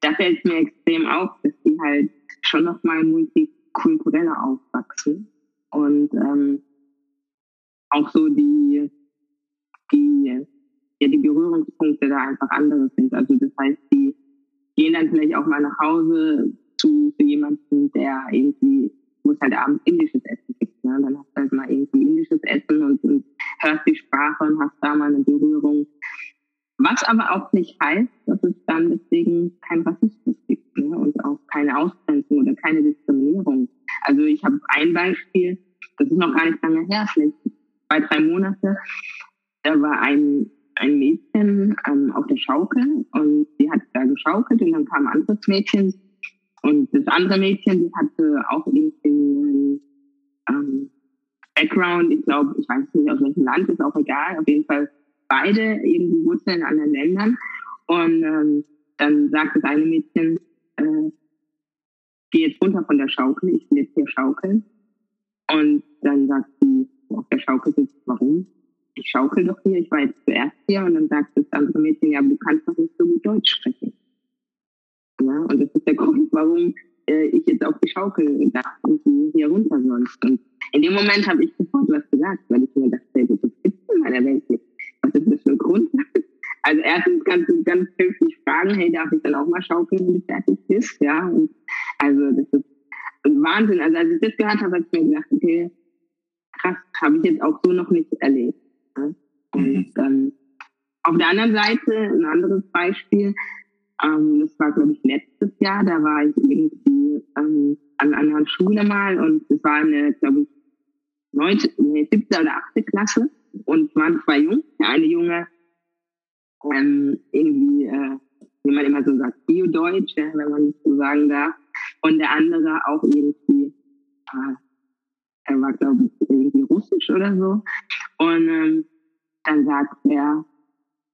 Speaker 1: da fällt mir extrem auf, dass die halt schon nochmal multikultureller aufwachsen und ähm, auch so die, die ja die Berührungspunkte da einfach andere sind. Also das heißt, die gehen dann vielleicht auch mal nach Hause zu, zu jemandem, der irgendwie, wo es halt abends indisches Essen gibt. Ne? Dann hast du halt mal irgendwie indisches Essen und, und hörst die Sprache und hast da mal eine Berührung. Was aber auch nicht heißt, dass es dann deswegen kein Rassismus gibt ne? und auch keine Ausgrenzung oder keine Diskriminierung. Also ich habe ein Beispiel, das ist noch gar nicht lange her, vielleicht zwei, drei Monate. Da war ein ein Mädchen ähm, auf der Schaukel und sie hat da geschaukelt und dann kam ein anderes Mädchen und das andere Mädchen, die hatte auch irgendwie ähm, Background, ich glaube, ich weiß nicht aus welchem Land, ist auch egal, auf jeden Fall beide irgendwie Wurzeln in anderen Ländern. Und ähm, dann sagt das eine Mädchen, äh, geh jetzt runter von der Schaukel, ich will jetzt hier schaukeln. Und dann sagt sie, auf der Schaukel sitzt, warum? Ich schaukel doch hier, ich war jetzt zuerst hier. Und dann sagt das andere Mädchen, ja, du kannst doch nicht so gut Deutsch sprechen. Ja, und das ist der [LAUGHS] Grund, warum äh, ich jetzt auf die Schaukel da irgendwie hier runter soll. Und in dem Moment habe ich sofort was gesagt, weil ich mir dachte, das gibt's in meiner Welt nicht. Was ist das für ein Grund? [LAUGHS] Also erstens kannst du ganz höflich fragen, hey, darf ich dann auch mal schaukeln, wenn du fertig bist? Ja, und also das ist Wahnsinn. Also als ich das gehört habe, habe ich mir gedacht, okay, krass, habe ich jetzt auch so noch nicht erlebt. Ja? Und ähm, auf der anderen Seite, ein anderes Beispiel, ähm, das war, glaube ich, letztes Jahr, da war ich irgendwie ähm, an, einer Schule mal und es war eine, glaube ich, neunte, nee, siebte oder achte Klasse und es waren zwei Jungs. Der eine Junge ähm, irgendwie, äh, wie man immer so sagt, Bio-Deutsch, ja, wenn man das so sagen darf. Und der andere auch irgendwie, äh, er war, glaube ich, irgendwie russisch oder so. Und ähm, dann sagt er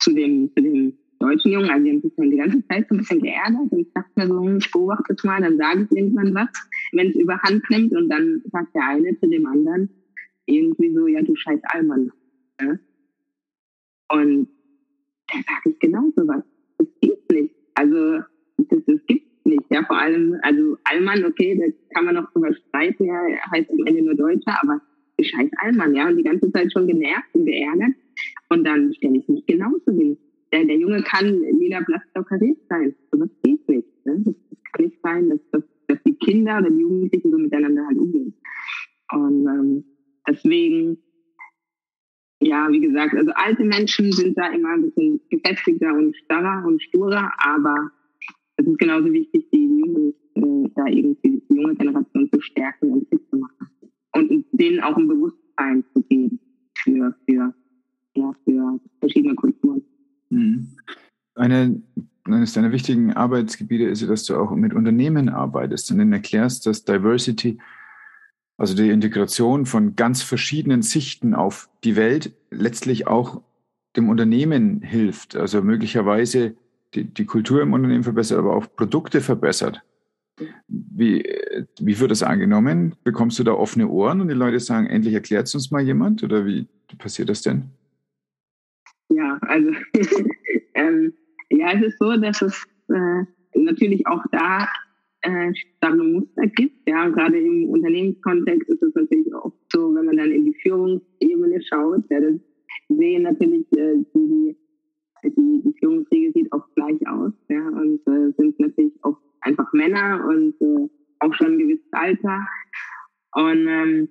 Speaker 1: zu dem, zu dem deutschen Jungen, also die haben die ganze Zeit so ein bisschen geärgert und ich dachte mir so, ich beobachte es mal, dann sage ich irgendwann was, wenn es überhand nimmt und dann sagt der eine zu dem anderen irgendwie so, ja, du scheiß Allmann. Ja? Und da sage ich genauso was. Das geht nicht. Also das, das gibt. Ja, vor allem, also Allmann, okay, da kann man noch drüber streiten, ja, heißt am Ende nur Deutscher, aber scheiß Allmann, ja, und die ganze Zeit schon genervt und geärgert. Und dann stelle ich mich genauso hin. Der, der Junge kann lila Blattstockeriert sein. Aber das geht nicht. Ne? Das kann nicht sein, dass, dass, dass die Kinder oder die Jugendlichen so miteinander halt umgehen. Und ähm, deswegen ja, wie gesagt, also alte Menschen sind da immer ein bisschen gefestigter und starrer und sturer, aber es ist genauso wichtig, die Jungen, äh, da irgendwie die junge Generation zu stärken und fit zu machen. Und denen auch ein Bewusstsein zu geben für, für, ja, für verschiedene Kulturen.
Speaker 2: Mhm. Eine, eines deiner wichtigen Arbeitsgebiete ist ja, dass du auch mit Unternehmen arbeitest und ihnen erklärst, dass Diversity also die Integration von ganz verschiedenen Sichten auf die Welt letztlich auch dem Unternehmen hilft. Also möglicherweise die, die Kultur im Unternehmen verbessert, aber auch Produkte verbessert. Wie, wie wird das angenommen? Bekommst du da offene Ohren und die Leute sagen, endlich erklärt es uns mal jemand? Oder wie passiert das denn?
Speaker 1: Ja, also [LAUGHS] ähm, ja, es ist so, dass es äh, natürlich auch da äh, Muster gibt. Ja, gerade im Unternehmenskontext ist es natürlich oft so, wenn man dann in die Führungsebene schaut, ja, das sehen natürlich äh, die, die, Führungsriege sieht oft gleich aus, ja, und äh, sind natürlich auch einfach Männer und äh, auch schon ein gewisses Alter. Und ähm,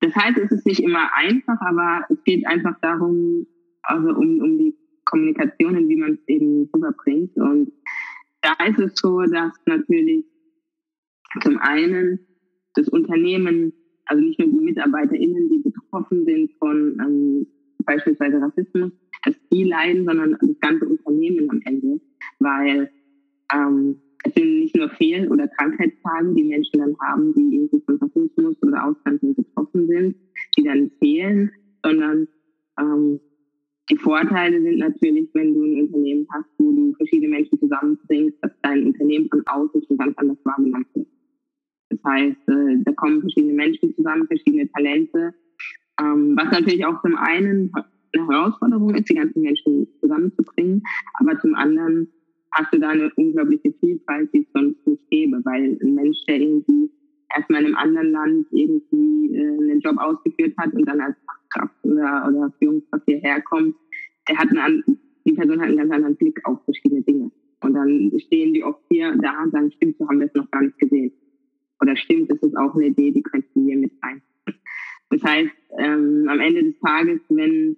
Speaker 1: das heißt, es ist nicht immer einfach, aber es geht einfach darum, also um, um die Kommunikation, wie man es eben rüberbringt. Und da ist es so, dass natürlich zum einen das Unternehmen, also nicht nur die MitarbeiterInnen, die betroffen sind von ähm, beispielsweise Rassismus, dass die leiden, sondern das ganze Unternehmen am Ende, weil ähm, es sind nicht nur Fehl- oder Krankheitstage, die Menschen dann haben, die irgendwie von Rassismus oder Ausgrenzung betroffen sind, die dann fehlen, sondern ähm, die Vorteile sind natürlich, wenn du ein Unternehmen hast, wo du verschiedene Menschen zusammenbringst, dass dein Unternehmen von außen schon ganz anders wahrgenommen wird. Das heißt, äh, da kommen verschiedene Menschen zusammen, verschiedene Talente, ähm, was natürlich auch zum einen eine Herausforderung ist, die ganzen Menschen zusammenzubringen, aber zum anderen hast du da eine unglaubliche Vielfalt, die es sonst nicht gäbe, weil ein Mensch, der irgendwie erstmal in einem anderen Land irgendwie äh, einen Job ausgeführt hat und dann als Fachkraft oder, oder Führungskraft hierher kommt, der hat einen, die Person hat einen ganz anderen Blick auf verschiedene Dinge. Und dann stehen die oft hier da und sagen, stimmt, so haben wir es noch gar nicht gesehen oder stimmt, das ist auch eine Idee, die könnten wir mit rein. Das heißt, ähm, am Ende des Tages, wenn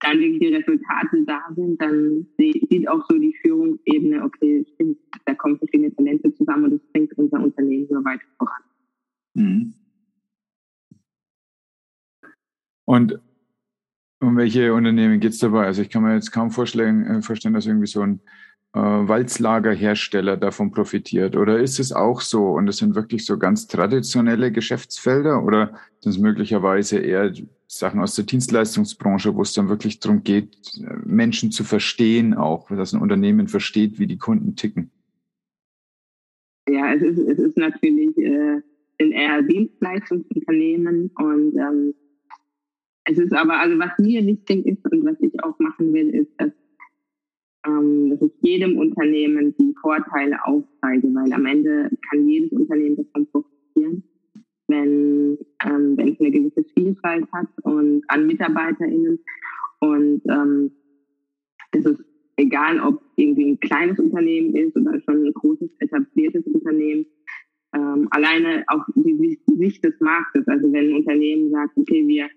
Speaker 1: dann wirklich die Resultate da sind, dann sieht auch so die Führungsebene, okay, stimmt, da kommen verschiedene Talente zusammen und das bringt unser Unternehmen so weit voran. Mhm.
Speaker 2: Und um welche Unternehmen geht es dabei? Also ich kann mir jetzt kaum vorstellen, äh, vorstellen, dass irgendwie so ein äh, Walzlagerhersteller davon profitiert? Oder ist es auch so und es sind wirklich so ganz traditionelle Geschäftsfelder oder sind es möglicherweise eher Sachen aus der Dienstleistungsbranche, wo es dann wirklich darum geht, Menschen zu verstehen, auch, dass ein Unternehmen versteht, wie die Kunden ticken?
Speaker 1: Ja, es ist, es ist natürlich äh, in eher Dienstleistungsunternehmen und ähm, es ist aber, also was mir wichtig ist und was ich auch machen will, ist, dass ähm, dass ich jedem Unternehmen die Vorteile aufzeige, weil am Ende kann jedes Unternehmen davon profitieren, wenn, ähm, wenn es eine gewisse Vielfalt hat und an MitarbeiterInnen. Und ähm, es ist egal, ob irgendwie ein kleines Unternehmen ist oder schon ein großes etabliertes Unternehmen. Ähm, alleine auch die Sicht des Marktes. Also wenn ein Unternehmen sagt, okay, wir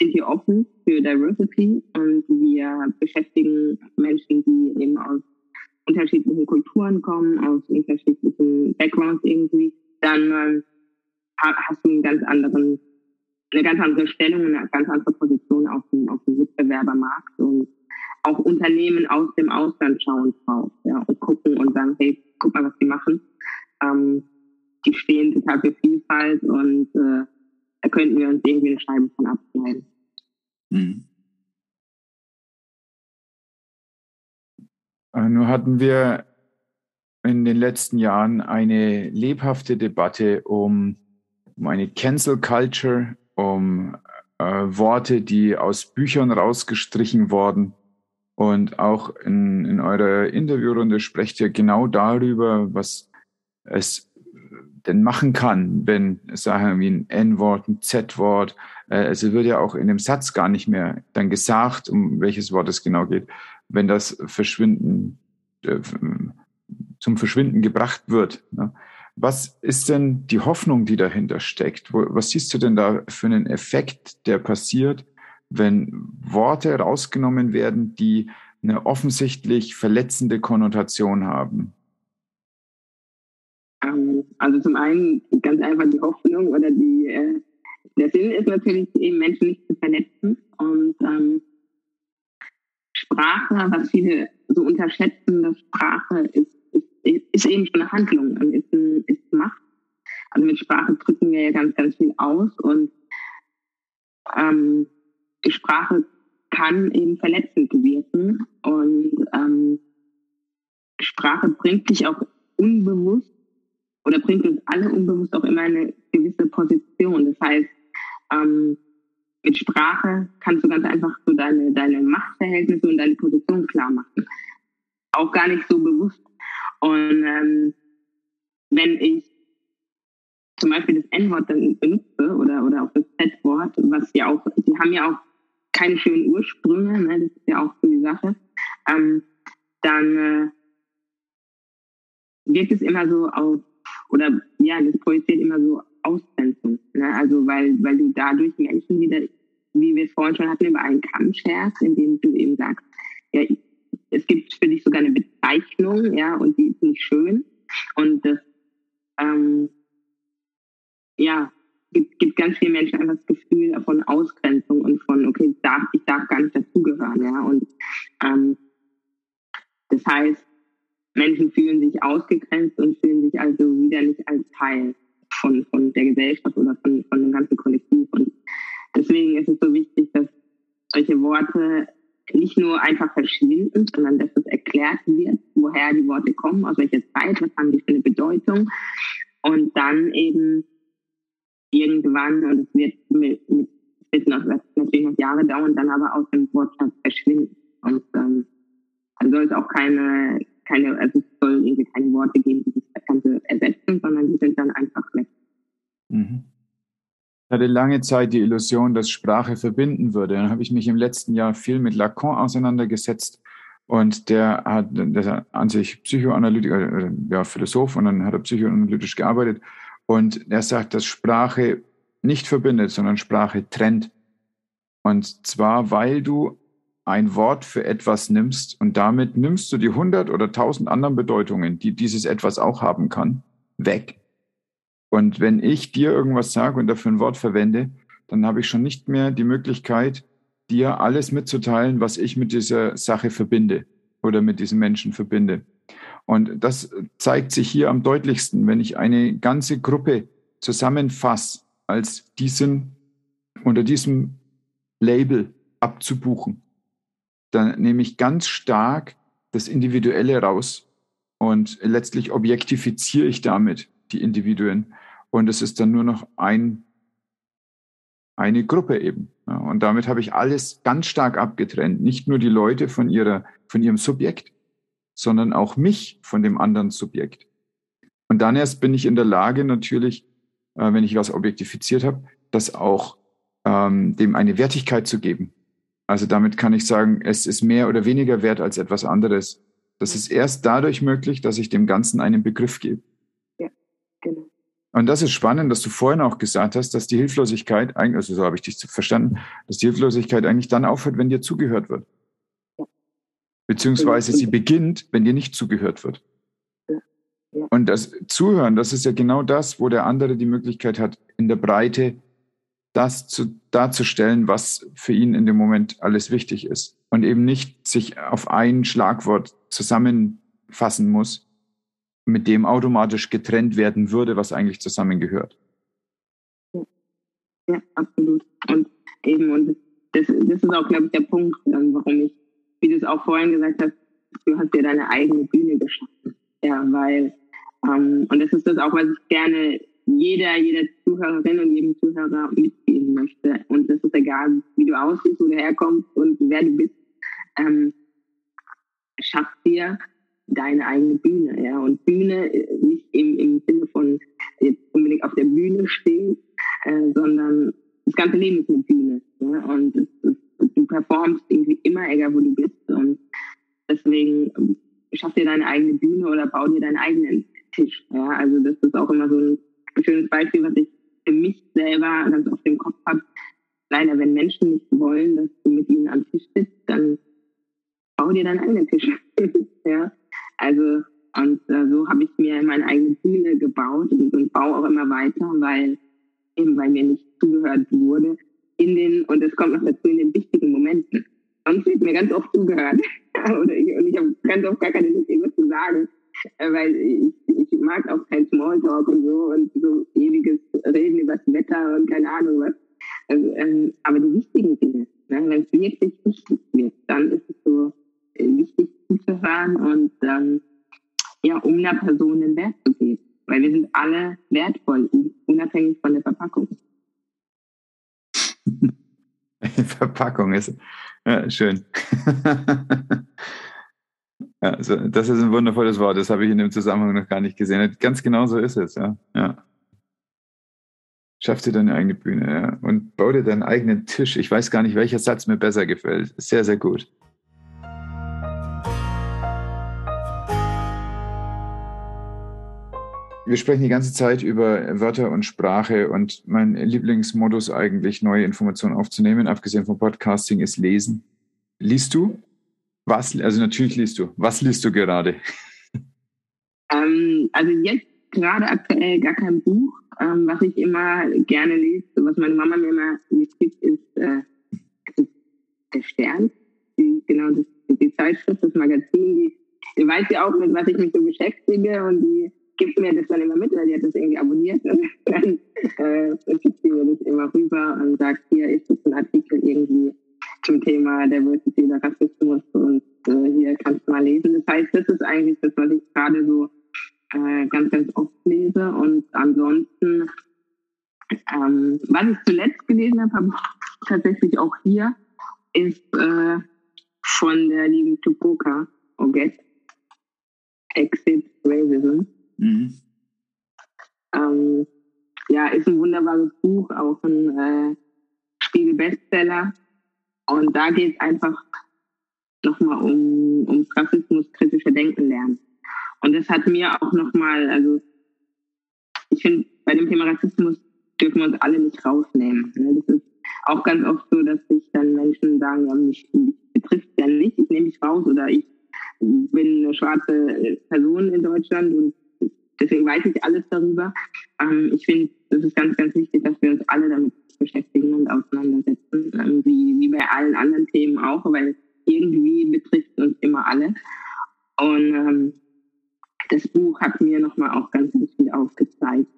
Speaker 1: sind hier offen für Diversity und wir beschäftigen Menschen, die eben aus unterschiedlichen Kulturen kommen, aus unterschiedlichen Backgrounds irgendwie, dann äh, hast du einen ganz anderen, eine ganz andere Stellung, eine ganz andere Position auf dem, auf dem Mitbewerbermarkt und auch Unternehmen aus dem Ausland schauen drauf ja, und gucken und sagen, hey, guck mal, was die machen. Ähm, die stehen total für Vielfalt und äh, da könnten wir uns irgendwie eine Scheibe von abschneiden. Mhm.
Speaker 2: Äh, nur hatten wir in den letzten Jahren eine lebhafte Debatte um, um eine Cancel Culture, um äh, Worte, die aus Büchern rausgestrichen wurden. Und auch in, in eurer Interviewrunde sprecht ihr genau darüber, was es denn machen kann, wenn Sachen wie ein N-Wort, ein Z-Wort, äh, also wird ja auch in dem Satz gar nicht mehr dann gesagt, um welches Wort es genau geht, wenn das Verschwinden äh, zum Verschwinden gebracht wird. Ne? Was ist denn die Hoffnung, die dahinter steckt? Was siehst du denn da für einen Effekt, der passiert, wenn Worte rausgenommen werden, die eine offensichtlich verletzende Konnotation haben?
Speaker 1: Ähm, also zum einen ganz einfach die Hoffnung oder die, äh, der Sinn ist natürlich eben Menschen nicht zu verletzen und ähm, Sprache, was viele so unterschätzen, dass Sprache ist, ist, ist eben schon eine Handlung und ist, ist Macht. Also mit Sprache drücken wir ja ganz, ganz viel aus und ähm, die Sprache kann eben verletzend wirken und ähm, Sprache bringt dich auch unbewusst oder bringt uns alle unbewusst auch immer eine gewisse Position. Das heißt, ähm, mit Sprache kannst du ganz einfach so deine, deine Machtverhältnisse und deine Position klar machen. Auch gar nicht so bewusst. Und ähm, wenn ich zum Beispiel das N-Wort dann benutze oder, oder auch das Z-Wort, was ja auch, die haben ja auch keine schönen Ursprünge, ne, das ist ja auch so die Sache, ähm, dann äh, wirkt es immer so auf oder ja, das projiziert immer so Ausgrenzung. Ne? Also weil, weil du dadurch Menschen wieder, wie wir es vorhin schon hatten, über einen Kamm scherst, indem du eben sagst, ja, es gibt für dich sogar eine Bezeichnung, ja, und die ist nicht schön. Und das, ähm, ja, gibt, gibt ganz vielen Menschen einfach das Gefühl von Ausgrenzung und von, okay, ich darf, ich darf gar nicht dazugehören, ja. Und ähm, das heißt, Menschen fühlen sich ausgegrenzt und fühlen sich also wieder nicht als Teil von, von der Gesellschaft oder von, von dem ganzen Kollektiv. Und deswegen ist es so wichtig, dass solche Worte nicht nur einfach verschwinden, sondern dass es erklärt wird, woher die Worte kommen, aus welcher Zeit, was haben die für eine Bedeutung. Und dann eben irgendwann, und es wird mit, mit wird noch, natürlich noch Jahre dauern, dann aber aus dem Wortschatz verschwinden. Und ähm, dann soll es auch keine, keine, also es soll irgendwie keine Worte geben, die das Ganze ersetzen, sondern die sind dann einfach weg. Mhm.
Speaker 2: Ich hatte lange Zeit die Illusion, dass Sprache verbinden würde. Dann habe ich mich im letzten Jahr viel mit Lacan auseinandergesetzt. Und der hat, der ist an sich Psychoanalytiker, äh, ja, Philosoph, und dann hat er psychoanalytisch gearbeitet. Und er sagt, dass Sprache nicht verbindet, sondern Sprache trennt. Und zwar, weil du ein Wort für etwas nimmst und damit nimmst du die hundert oder tausend anderen Bedeutungen, die dieses etwas auch haben kann, weg. Und wenn ich dir irgendwas sage und dafür ein Wort verwende, dann habe ich schon nicht mehr die Möglichkeit, dir alles mitzuteilen, was ich mit dieser Sache verbinde oder mit diesem Menschen verbinde. Und das zeigt sich hier am deutlichsten, wenn ich eine ganze Gruppe zusammenfasse, als diesen unter diesem Label abzubuchen. Dann nehme ich ganz stark das Individuelle raus und letztlich objektifiziere ich damit die Individuen. Und es ist dann nur noch ein, eine Gruppe eben. und damit habe ich alles ganz stark abgetrennt. Nicht nur die Leute von, ihrer, von ihrem Subjekt, sondern auch mich von dem anderen Subjekt. Und dann erst bin ich in der Lage, natürlich, äh, wenn ich was objektifiziert habe, das auch ähm, dem eine Wertigkeit zu geben. Also damit kann ich sagen, es ist mehr oder weniger wert als etwas anderes. Das ist erst dadurch möglich, dass ich dem Ganzen einen Begriff gebe. Ja, genau. Und das ist spannend, dass du vorhin auch gesagt hast, dass die Hilflosigkeit, also so habe ich dich verstanden, dass die Hilflosigkeit eigentlich dann aufhört, wenn dir zugehört wird. Beziehungsweise sie beginnt, wenn dir nicht zugehört wird. Und das Zuhören, das ist ja genau das, wo der andere die Möglichkeit hat, in der Breite das zu, darzustellen, was für ihn in dem Moment alles wichtig ist. Und eben nicht sich auf ein Schlagwort zusammenfassen muss, mit dem automatisch getrennt werden würde, was eigentlich zusammengehört.
Speaker 1: Ja, absolut. Und eben, und das, das ist auch, glaube ich, der Punkt, warum ich, wie du es auch vorhin gesagt hast, du hast dir deine eigene Bühne geschaffen. Ja, weil, ähm, und das ist das auch, was ich gerne jeder, jeder Zuhörerin und jedem Zuhörer mitgeben möchte. Und das ist egal, wie du aussiehst, wo du herkommst und wer du bist. Ähm, schaff dir deine eigene Bühne, ja. Und Bühne äh, nicht im, im Sinne von jetzt unbedingt auf der Bühne stehen, äh, sondern das ganze Leben ist eine Bühne. Ja? Und es, es, du performst irgendwie immer, egal wo du bist. Und deswegen ähm, schaff dir deine eigene Bühne oder bau dir deinen eigenen Tisch. Ja? Also das ist auch immer so ein schönes Beispiel, was ich für mich selber ganz auf dem Kopf habe. Leider, wenn Menschen nicht wollen, dass du mit ihnen am Tisch sitzt, dann bau dir deinen eigenen Tisch. [LAUGHS] ja, also und äh, so habe ich mir meine eigene Bühne gebaut und, und baue auch immer weiter, weil eben weil mir nicht zugehört wurde in den und es kommt noch dazu in den wichtigen Momenten. Sonst wird mir ganz oft zugehört [LAUGHS] oder ich, und ich habe ganz oft gar keine Lust, irgendwas zu sagen, weil ich, ich mag auch kein Smalltalk und so und so ewiges Reden über das Wetter und keine Ahnung was. Also, ähm, aber die wichtigen Dinge, ne, wenn es wirklich wichtig wird, dann ist es so äh, wichtig zuzuhören und ähm, ja, um einer Person den Wert zu geben. Weil wir sind alle wertvoll, unabhängig von der Verpackung. [LAUGHS]
Speaker 2: Verpackung ist ja, schön. [LAUGHS] Ja, also das ist ein wundervolles Wort. Das habe ich in dem Zusammenhang noch gar nicht gesehen. Ganz genau so ist es, ja. ja. Schaff dir deine eigene Bühne, ja. Und bau dir deinen eigenen Tisch. Ich weiß gar nicht, welcher Satz mir besser gefällt. Sehr, sehr gut. Wir sprechen die ganze Zeit über Wörter und Sprache und mein Lieblingsmodus eigentlich, neue Informationen aufzunehmen, abgesehen vom Podcasting, ist Lesen. Liest du? Was, also natürlich liest du. Was liest du gerade?
Speaker 1: Ähm, also jetzt gerade aktuell gar kein Buch. Ähm, was ich immer gerne lese, was meine Mama mir immer mitgibt, ist, äh, der Stern. Die, genau, das, die Zeitschrift, das Magazin. Die, die weiß ja auch, mit was ich mich so beschäftige und die gibt mir das dann immer mit, weil die hat das irgendwie abonniert und dann äh, gibt sie mir das immer rüber und sagt, hier ist das ein Artikel irgendwie zum Thema Diversity oder Rassismus und äh, hier kannst du mal lesen. Das heißt, das ist eigentlich das, was ich gerade so äh, ganz, ganz oft lese und ansonsten, ähm, was ich zuletzt gelesen habe, habe ich tatsächlich auch hier, ist äh, von der lieben Tupoka Oget, Exit Racism. Mhm. Ähm, ja, ist ein wunderbares Buch, auch ein äh, Spiegel-Bestseller. Und da geht es einfach nochmal um, ums Rassismus-kritische Denken lernen. Und das hat mir auch nochmal, also ich finde, bei dem Thema Rassismus dürfen wir uns alle nicht rausnehmen. Ne? Das ist auch ganz oft so, dass sich dann Menschen sagen, ja, mich, mich betrifft ja nicht, ich nehme mich raus oder ich bin eine schwarze Person in Deutschland und deswegen weiß ich alles darüber. Ähm, ich finde, das ist ganz, ganz wichtig, dass wir uns alle damit beschäftigen und auseinandersetzen, ähm, wie, wie bei allen anderen Themen auch, weil irgendwie betrifft uns immer alle. Und ähm, das Buch hat mir nochmal auch ganz, ganz viel aufgezeigt.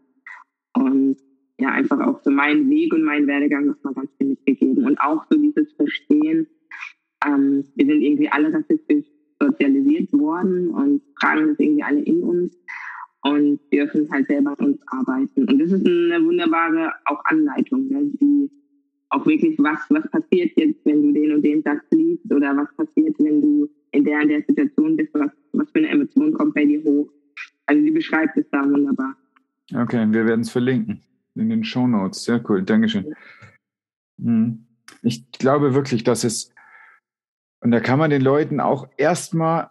Speaker 1: Und ja, einfach auch so meinen Weg und meinen Werdegang nochmal ganz viel mitgegeben. Und auch so dieses Verstehen, ähm, wir sind irgendwie alle rassistisch sozialisiert worden und tragen das irgendwie alle in uns und dürfen halt selber an uns arbeiten. Und das ist eine wunderbare auch Anleitung, ne, die auch wirklich, was, was passiert jetzt, wenn du den und den Satz liest oder was passiert, wenn du in der und der Situation bist, was, was für eine Emotion kommt bei dir hoch. Also sie beschreibt es da wunderbar.
Speaker 2: Okay, wir werden es verlinken in den Show Notes. Sehr cool, Dankeschön. Hm. Ich glaube wirklich, dass es, und da kann man den Leuten auch erstmal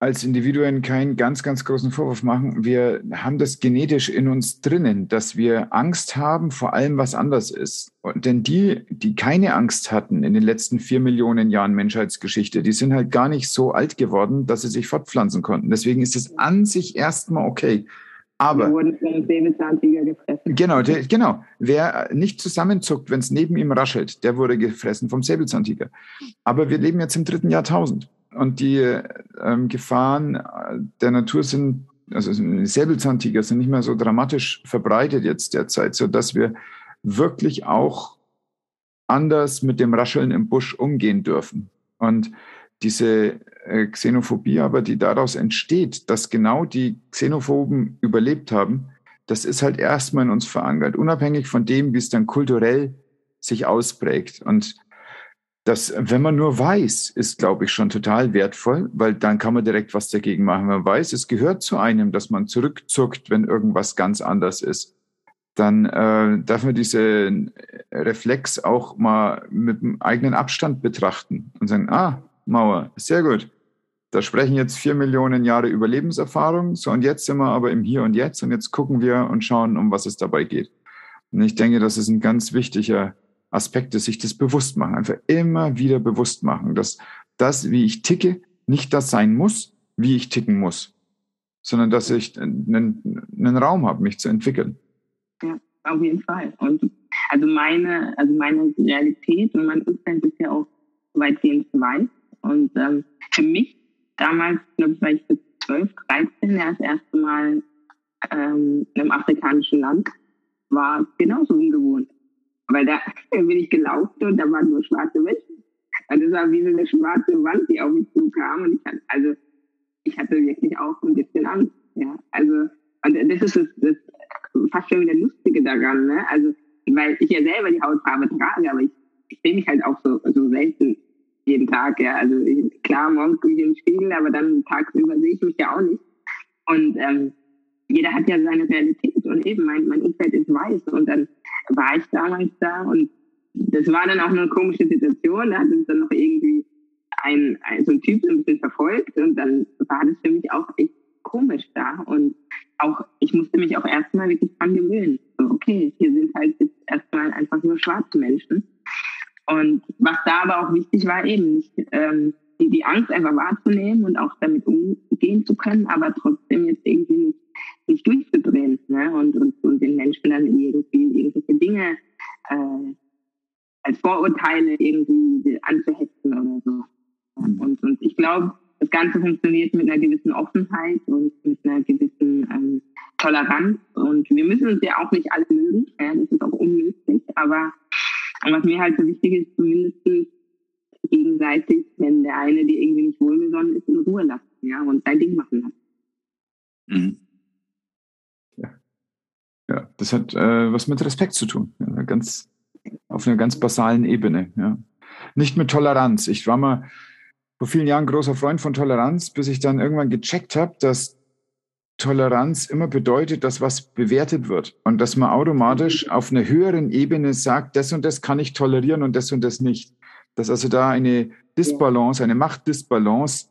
Speaker 2: als Individuen keinen ganz, ganz großen Vorwurf machen. Wir haben das genetisch in uns drinnen, dass wir Angst haben vor allem, was anders ist. Und denn die, die keine Angst hatten in den letzten vier Millionen Jahren Menschheitsgeschichte, die sind halt gar nicht so alt geworden, dass sie sich fortpflanzen konnten. Deswegen ist es an sich erstmal okay. Aber
Speaker 1: wurden von einem Säbelzahntiger gefressen.
Speaker 2: Genau, der, genau. Wer nicht zusammenzuckt, wenn es neben ihm raschelt, der wurde gefressen vom Säbelzahntiger. Aber wir leben jetzt im dritten Jahrtausend und die ähm, Gefahren der Natur sind, also Säbelzahntiger sind nicht mehr so dramatisch verbreitet jetzt derzeit, so dass wir wirklich auch anders mit dem Rascheln im Busch umgehen dürfen. Und diese äh, Xenophobie aber, die daraus entsteht, dass genau die Xenophoben überlebt haben, das ist halt erstmal in uns verankert, unabhängig von dem, wie es dann kulturell sich ausprägt. Und das, wenn man nur weiß, ist, glaube ich, schon total wertvoll, weil dann kann man direkt was dagegen machen. Wenn man weiß, es gehört zu einem, dass man zurückzuckt, wenn irgendwas ganz anders ist, dann äh, darf man diese Reflex auch mal mit einem eigenen Abstand betrachten und sagen, ah, Mauer, sehr gut. Da sprechen jetzt vier Millionen Jahre Überlebenserfahrung. So, und jetzt sind wir aber im Hier und Jetzt und jetzt gucken wir und schauen, um was es dabei geht. Und ich denke, das ist ein ganz wichtiger Aspekt, dass sich das bewusst machen, einfach immer wieder bewusst machen, dass das, wie ich ticke, nicht das sein muss, wie ich ticken muss, sondern dass ich einen, einen Raum habe, mich zu entwickeln.
Speaker 1: Ja, auf jeden Fall. Und also meine, also meine Realität und mein Umfeld ist ja auch weitgehend weiß. Und ähm, für mich damals, glaube ich, war ich so 12, 13, ja, das erste Mal ähm, in einem afrikanischen Land, war genauso ungewohnt. Weil da [LAUGHS] bin ich gelaufen und da waren nur schwarze Menschen. Also das war wie so eine schwarze Wand, die auf mich zukam. Und ich hatte, also ich hatte wirklich auch ein bisschen Angst. Ja, also und das ist das, das fast schon wieder Lustige daran. Ne? Also weil ich ja selber die Hautfarbe trage, aber ich, ich sehe mich halt auch so, so selten jeden Tag. Ja, also ich, klar, morgens gucke ich den Spiegel, aber dann tagsüber sehe ich mich ja auch nicht. Und ähm, jeder hat ja seine Realität und eben mein, mein Umfeld ist weiß und dann war ich damals da und das war dann auch eine komische Situation. Da hat uns dann noch irgendwie ein, ein so ein Typ so ein bisschen verfolgt und dann war das für mich auch echt komisch da und auch ich musste mich auch erstmal wirklich dran gewöhnen. So, okay, hier sind halt jetzt erstmal einfach nur schwarze Menschen. Und was da aber auch wichtig war, eben nicht ähm, die, die Angst einfach wahrzunehmen und auch damit umgehen zu können, aber trotzdem jetzt irgendwie nicht, nicht durchzudrehen ne? und, und, und den Menschen dann irgendwie irgendwelche Dinge äh, als Vorurteile irgendwie anzuhetzen oder so. Und, und ich glaube, das Ganze funktioniert mit einer gewissen Offenheit und mit einer gewissen ähm, Toleranz. Und wir müssen uns ja auch nicht alle mögen, ja, das ist auch unmöglich, aber was mir halt so wichtig ist, zumindest gegenseitig, wenn der eine dir irgendwie nicht wohlgesonnen ist, in Ruhe lassen, ja, und sein Ding machen lassen. Mhm.
Speaker 2: Ja. ja, das hat äh, was mit Respekt zu tun, ja, ganz auf einer ganz basalen Ebene, ja. Nicht mit Toleranz. Ich war mal vor vielen Jahren großer Freund von Toleranz, bis ich dann irgendwann gecheckt habe, dass Toleranz immer bedeutet, dass was bewertet wird und dass man automatisch auf einer höheren Ebene sagt, das und das kann ich tolerieren und das und das nicht. Dass also da eine Disbalance, eine Machtdisbalance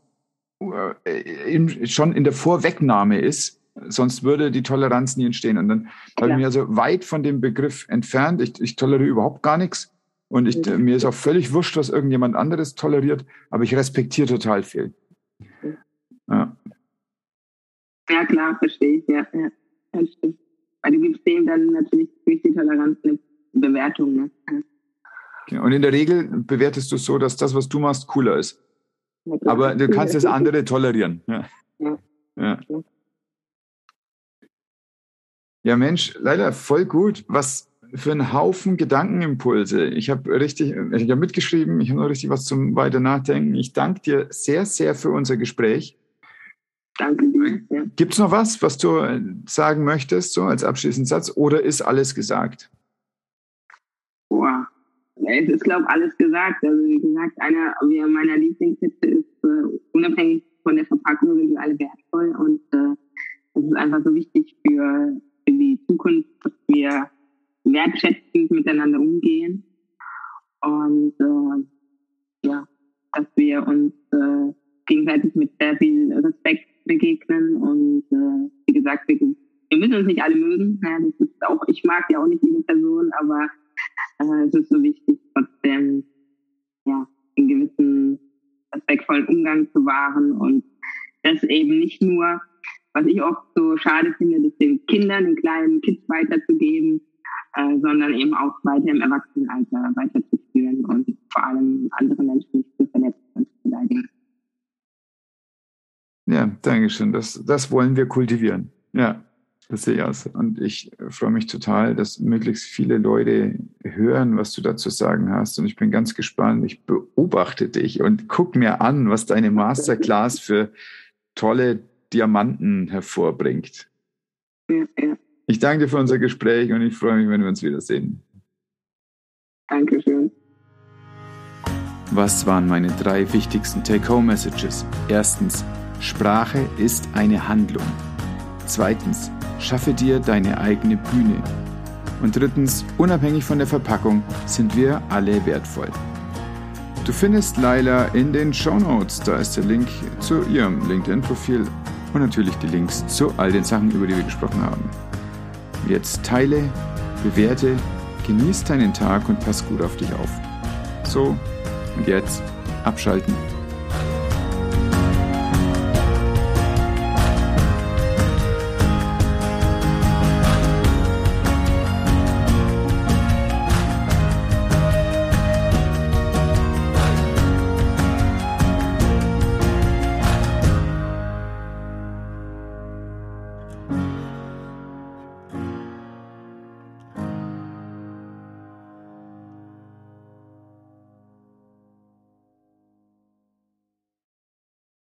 Speaker 2: äh, schon in der Vorwegnahme ist, sonst würde die Toleranz nie entstehen. Und dann habe ich mich also weit von dem Begriff entfernt. Ich, ich toleriere überhaupt gar nichts. Und ich, mir ist auch völlig wurscht, was irgendjemand anderes toleriert, aber ich respektiere total viel.
Speaker 1: Ja, ja klar, verstehe ich, ja, ja, ja stimmt. Weil du gibst dem dann natürlich durch die Toleranz eine Bewertung. Ne?
Speaker 2: Ja. Und in der Regel bewertest du so, dass das, was du machst, cooler ist. Aber du kannst das andere tolerieren. Ja. Ja. ja. Ja, Mensch, leider voll gut. Was für ein Haufen Gedankenimpulse. Ich habe richtig, ich habe mitgeschrieben, ich habe noch richtig was zum weiter nachdenken. Ich danke dir sehr, sehr für unser Gespräch.
Speaker 1: Danke dir.
Speaker 2: Gibt es noch was, was du äh, sagen möchtest, so als abschließenden Satz, oder ist alles gesagt?
Speaker 1: Boah, es ist, glaube ich, alles gesagt. Also, wie gesagt, einer meiner Lieblingssätze ist, uh, unabhängig von der Verpackung sind die alle wertvoll und uh, es ist einfach so wichtig für, für die Zukunft, dass wir wertschätzend miteinander umgehen und uh, ja, dass wir uns gegenseitig mit sehr viel Respekt begegnen und wie gesagt, wir, wir müssen uns nicht alle mögen. Ja, das ist auch, ich mag ja auch nicht jede Person, aber äh, es ist so wichtig, trotzdem ja, einen gewissen respektvollen Umgang zu wahren und das eben nicht nur, was ich oft so schade finde, das den Kindern, den kleinen Kids weiterzugeben, äh, sondern eben auch weiter im Erwachsenenalter weiterzuführen und vor allem andere Menschen nicht zu verletzen und zu beleidigen.
Speaker 2: Ja, danke schön. Das, das wollen wir kultivieren. Ja. Das sehe ich aus. Und ich freue mich total, dass möglichst viele Leute hören, was du dazu sagen hast. Und ich bin ganz gespannt. Ich beobachte dich und guck mir an, was deine Masterclass für tolle Diamanten hervorbringt. Ich danke dir für unser Gespräch und ich freue mich, wenn wir uns wiedersehen.
Speaker 1: Dankeschön.
Speaker 2: Was waren meine drei wichtigsten Take-Home-Messages? Erstens, Sprache ist eine Handlung. Zweitens, Schaffe dir deine eigene Bühne. Und drittens, unabhängig von der Verpackung sind wir alle wertvoll. Du findest Laila in den Show Notes. Da ist der Link zu ihrem LinkedIn-Profil und natürlich die Links zu all den Sachen, über die wir gesprochen haben. Jetzt teile, bewerte, genieß deinen Tag und pass gut auf dich auf. So, und jetzt abschalten